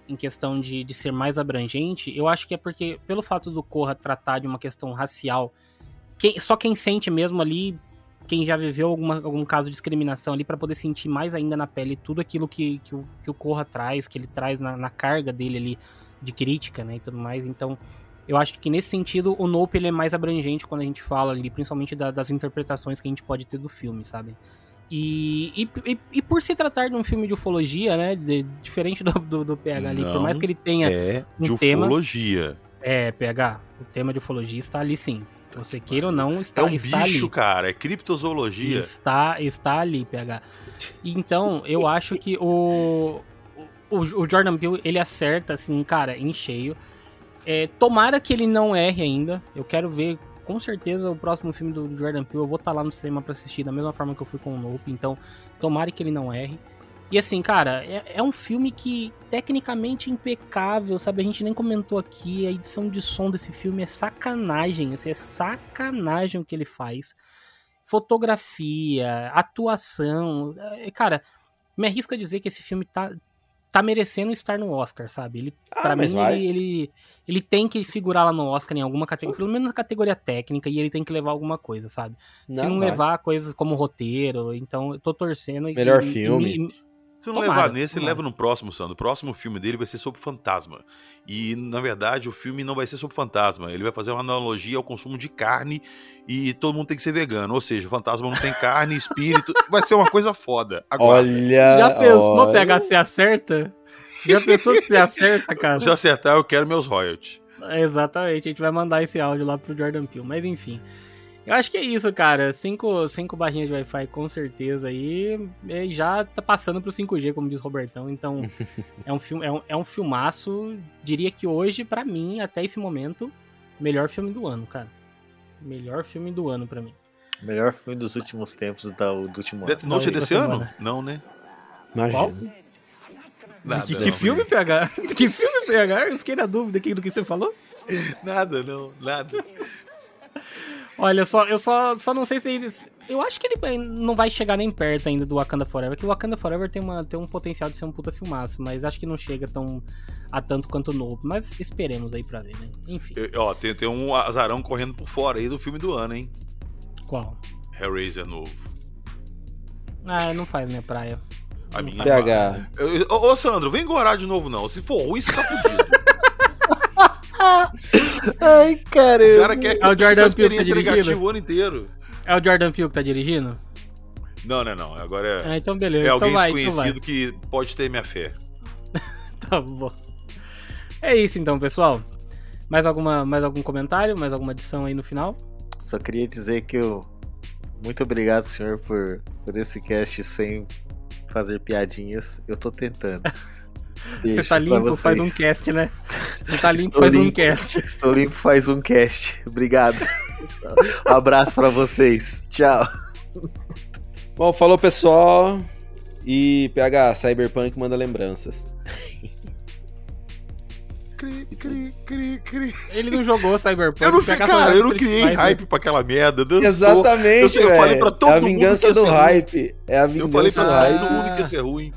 em questão de, de ser mais abrangente, eu acho que é porque, pelo fato do Corra tratar de uma questão racial, quem- só quem sente mesmo ali, quem já viveu alguma, algum caso de discriminação ali, pra poder sentir mais ainda na pele tudo aquilo que, que, o, que o Corra traz, que ele traz na, na carga dele ali de crítica, né, e tudo mais, então eu acho que nesse sentido o Nope ele é mais abrangente quando a gente fala ali, principalmente da- das interpretações que a gente pode ter do filme, sabe? E, e, e- e por se tratar de um filme de ufologia, né? de- diferente do, do, do PH ali, por Não mais que ele tenha. É de um tema- ufologia. É, PH, o tema de ufologia está ali sim. Você queira ou não, está, É um está bicho, ali. cara. É criptozoologia. Está, está ali, PH. Então, eu acho que o, o, o Jordan Peele, ele acerta, assim, cara, em cheio. É, tomara que ele não erre ainda. Eu quero ver, com certeza, o próximo filme do Jordan Peele. Eu vou estar lá no cinema pra assistir, da mesma forma que eu fui com o Nope. Então, tomara que ele não erre. E assim, cara, é, é um filme que tecnicamente impecável, sabe? A gente nem comentou aqui, a edição de som desse filme é sacanagem, assim, é sacanagem o que ele faz. Fotografia, atuação, é, cara, me arrisco a dizer que esse filme tá, tá merecendo estar no Oscar, sabe? Ele, Ah, pra mim, ele, ele, ele tem que figurar lá no Oscar em alguma categoria, pelo menos na categoria técnica, e ele tem que levar alguma coisa, sabe? Se Não, não vai. levar coisas como roteiro, então eu tô torcendo. e- Melhor e- e- filme. e- Se não Tomara, levar nesse, ele tomara. leva no próximo, Sandro. O próximo filme dele vai ser sobre fantasma. E, na verdade, o filme não vai ser sobre fantasma. Ele vai fazer uma analogia ao consumo de carne e todo mundo tem que ser vegano. Ou seja, o fantasma não tem carne, espírito. Vai ser uma coisa foda. Agora, Olha. Já pensou olha. pegar se acerta? Já pensou se acerta, cara? se eu acertar, eu quero meus royalties. Exatamente, a gente vai mandar esse áudio lá pro Jordan Peele, mas enfim. Eu acho que é isso, cara. Cinco, cinco barrinhas de Wi-Fi com certeza aí. E já tá passando pro 5G, como diz o Robertão. Então, é um, filme, é, um, é um filmaço. Diria que hoje, pra mim, até esse momento, melhor filme do ano, cara. Melhor filme do ano pra mim. Melhor filme dos últimos tempos da, do último ano. Death Note é desse ano? Não, né? Imagina. Nada, que, não. que filme, PH? que filme, PH? Eu fiquei na dúvida aqui do que você falou. Nada, não, nada. Olha, só, eu só, só não sei se eles. Eu acho que ele não vai chegar nem perto ainda do Wakanda Forever, que o Wakanda Forever tem, uma, tem um potencial de ser um puta filmaço, mas acho que não chega tão a tanto quanto o novo. Mas esperemos aí pra ver, né? Enfim. Eu- ó, tem, tem um azarão correndo por fora aí do filme do ano, hein? Qual? Hellraiser novo. Ah, não faz minha praia. A minha PH. Ô, ô, Sandro, vem gorar de novo, não. Se for ruim, você tá fudido. Ai, caramba. O cara quer que É o Jordan Peele tá experiência dirigindo? negativa o ano inteiro. É o Jordan Peele que tá dirigindo? Não, não, não. Agora é, Ah, então beleza. é então alguém então vai. desconhecido que pode ter minha fé. Tá bom. É isso então, pessoal. Mais, alguma, mais algum comentário? Mais alguma adição aí no final? Só queria dizer que eu. Muito obrigado, senhor, por, por esse cast sem fazer piadinhas. Eu tô tentando. Você Beijo tá limpo, faz um cast, né? Você tá limpo, Estou faz um limpo. cast. Estou limpo, faz um cast. Obrigado. Um abraço pra vocês. Tchau. Bom, falou pessoal. E PH, Cyberpunk manda lembranças. Cri, cri, cri, cri. Ele não jogou Cyberpunk. Eu não, PH cara, eu não criei Fighter. hype pra aquela merda. Dançou. Exatamente, Eu, eu falei pra todo É a mundo vingança que ia do ser ruim. hype. É a Eu vingança falei pra do todo hype. mundo que ia ser ruim.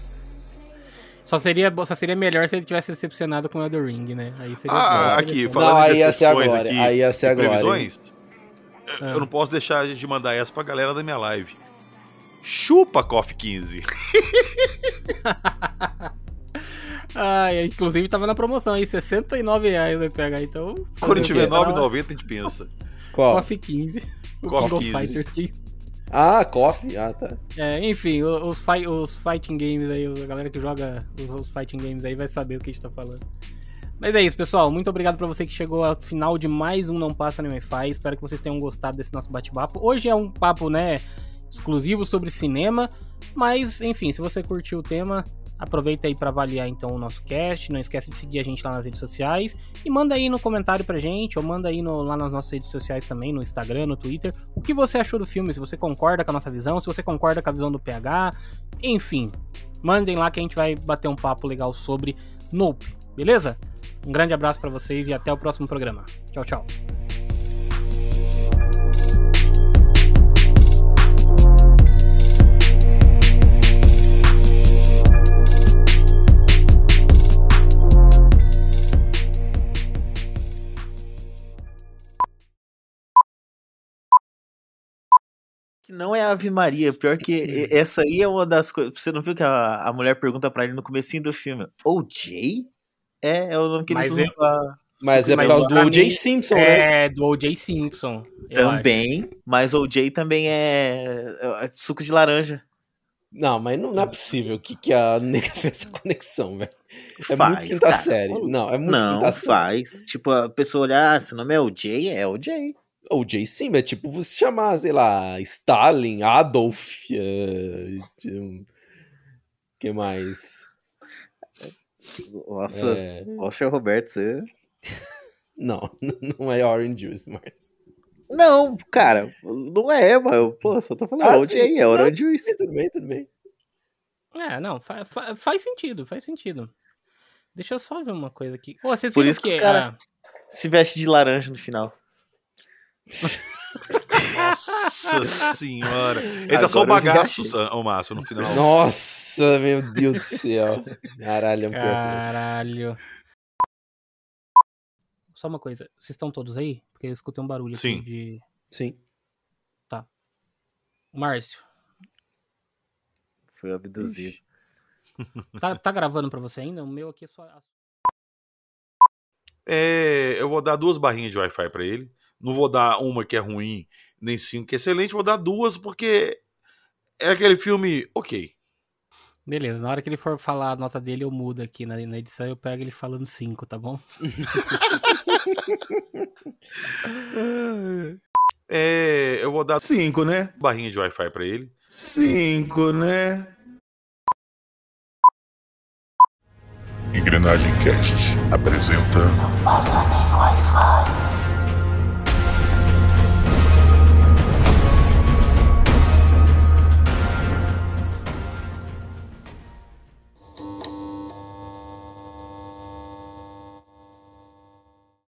Só seria, só seria melhor se ele tivesse decepcionado com o Elder Ring, né? Aí seria Ah, bom. aqui, falando Não, aí ia ser a decepções glória, aqui aí ia ser a glória, previsões, eu- eu não posso deixar de mandar essa pra galera da minha live. Chupa, KOF 15. Ah, inclusive tava na promoção aí, 69 reais vai pegar, então... Quando tiver o quê? Tá 9,90 a gente pensa. Qual? KOF 15. O KOF King of 15. Fighters 15. Ah, Coffee. Ah, tá. É, enfim, o- os, fi- os fighting games aí, a galera que joga os, os fighting games aí vai saber do que a gente tá falando. Mas é isso, pessoal. Muito obrigado pra você que chegou ao final de mais um Não Passa Nem Wi-Fi. Espero que vocês tenham gostado desse nosso bate-papo. Hoje é um papo, né, exclusivo sobre cinema. Mas, enfim, se você curtiu o tema, aproveita aí pra avaliar então o nosso cast. Não esquece de seguir a gente lá nas redes sociais. E manda aí no comentário pra gente, ou manda aí no- lá nas nossas redes sociais também, no Instagram, no Twitter, o que você achou do filme, se você concorda com a nossa visão, se você concorda com a visão do PH, enfim. Mandem lá que a gente vai bater um papo legal sobre Nope, beleza? Um grande abraço pra vocês e até o próximo programa. Tchau, tchau. Que não é Ave Maria, pior que essa aí é uma das coisas. Você não viu que a, a mulher pergunta pra ele no comecinho do filme? OJ? É, é o nome que eles Mas usam é- pra. Mas é por causa do O.J. Simpson, né? É, do O.J. Simpson. Também, mas OJ também é, é suco de laranja. Não, mas não, não é possível que, que a nega fez essa conexão, velho. É Faz, muito quinta cara. série. Não, é muito Não, quinta série. faz. Tipo, a pessoa olhar, ah, seu nome é OJ? É OJ. O.J. Simpson é tipo você chamar, sei lá, Stalin, Adolf. um, que mais? Nossa, É, poxa, Roberto, você. Não, não é Orange Juice, mas. Não, cara, não é, mano. Pô, só tô falando, Ah, OJ sim. é Orange Juice. Tudo bem, tudo bem. É, não, fa- fa- faz sentido, faz sentido. Deixa eu só ver uma coisa aqui. Vocês Por isso que que o cara- ah, Se veste de laranja no final. Nossa senhora. Ele tá só o bagaço, ô Márcio, no final. Nossa, meu Deus do céu. Caralho, é um o. Caralho. Só uma coisa, vocês estão todos aí? Porque eu escutei um barulho Sim. aqui de. Sim. Márcio, Foi abduzido. tá, tá gravando pra você ainda? O meu aqui é só. É, eu vou dar duas barrinhas de Wi-Fi pra ele. Não vou dar uma que é ruim, nem cinco que é excelente. Vou dar duas porque é aquele filme ok. Beleza, na hora que ele for falar a nota dele, eu mudo aqui na, na edição eu pego ele falando 5, tá bom? É, eu vou dar Cinco, né? barrinha de Wi-Fi pra ele. Cinco, né? Engrenagem Cast apresenta Passa nem Wi-Fi.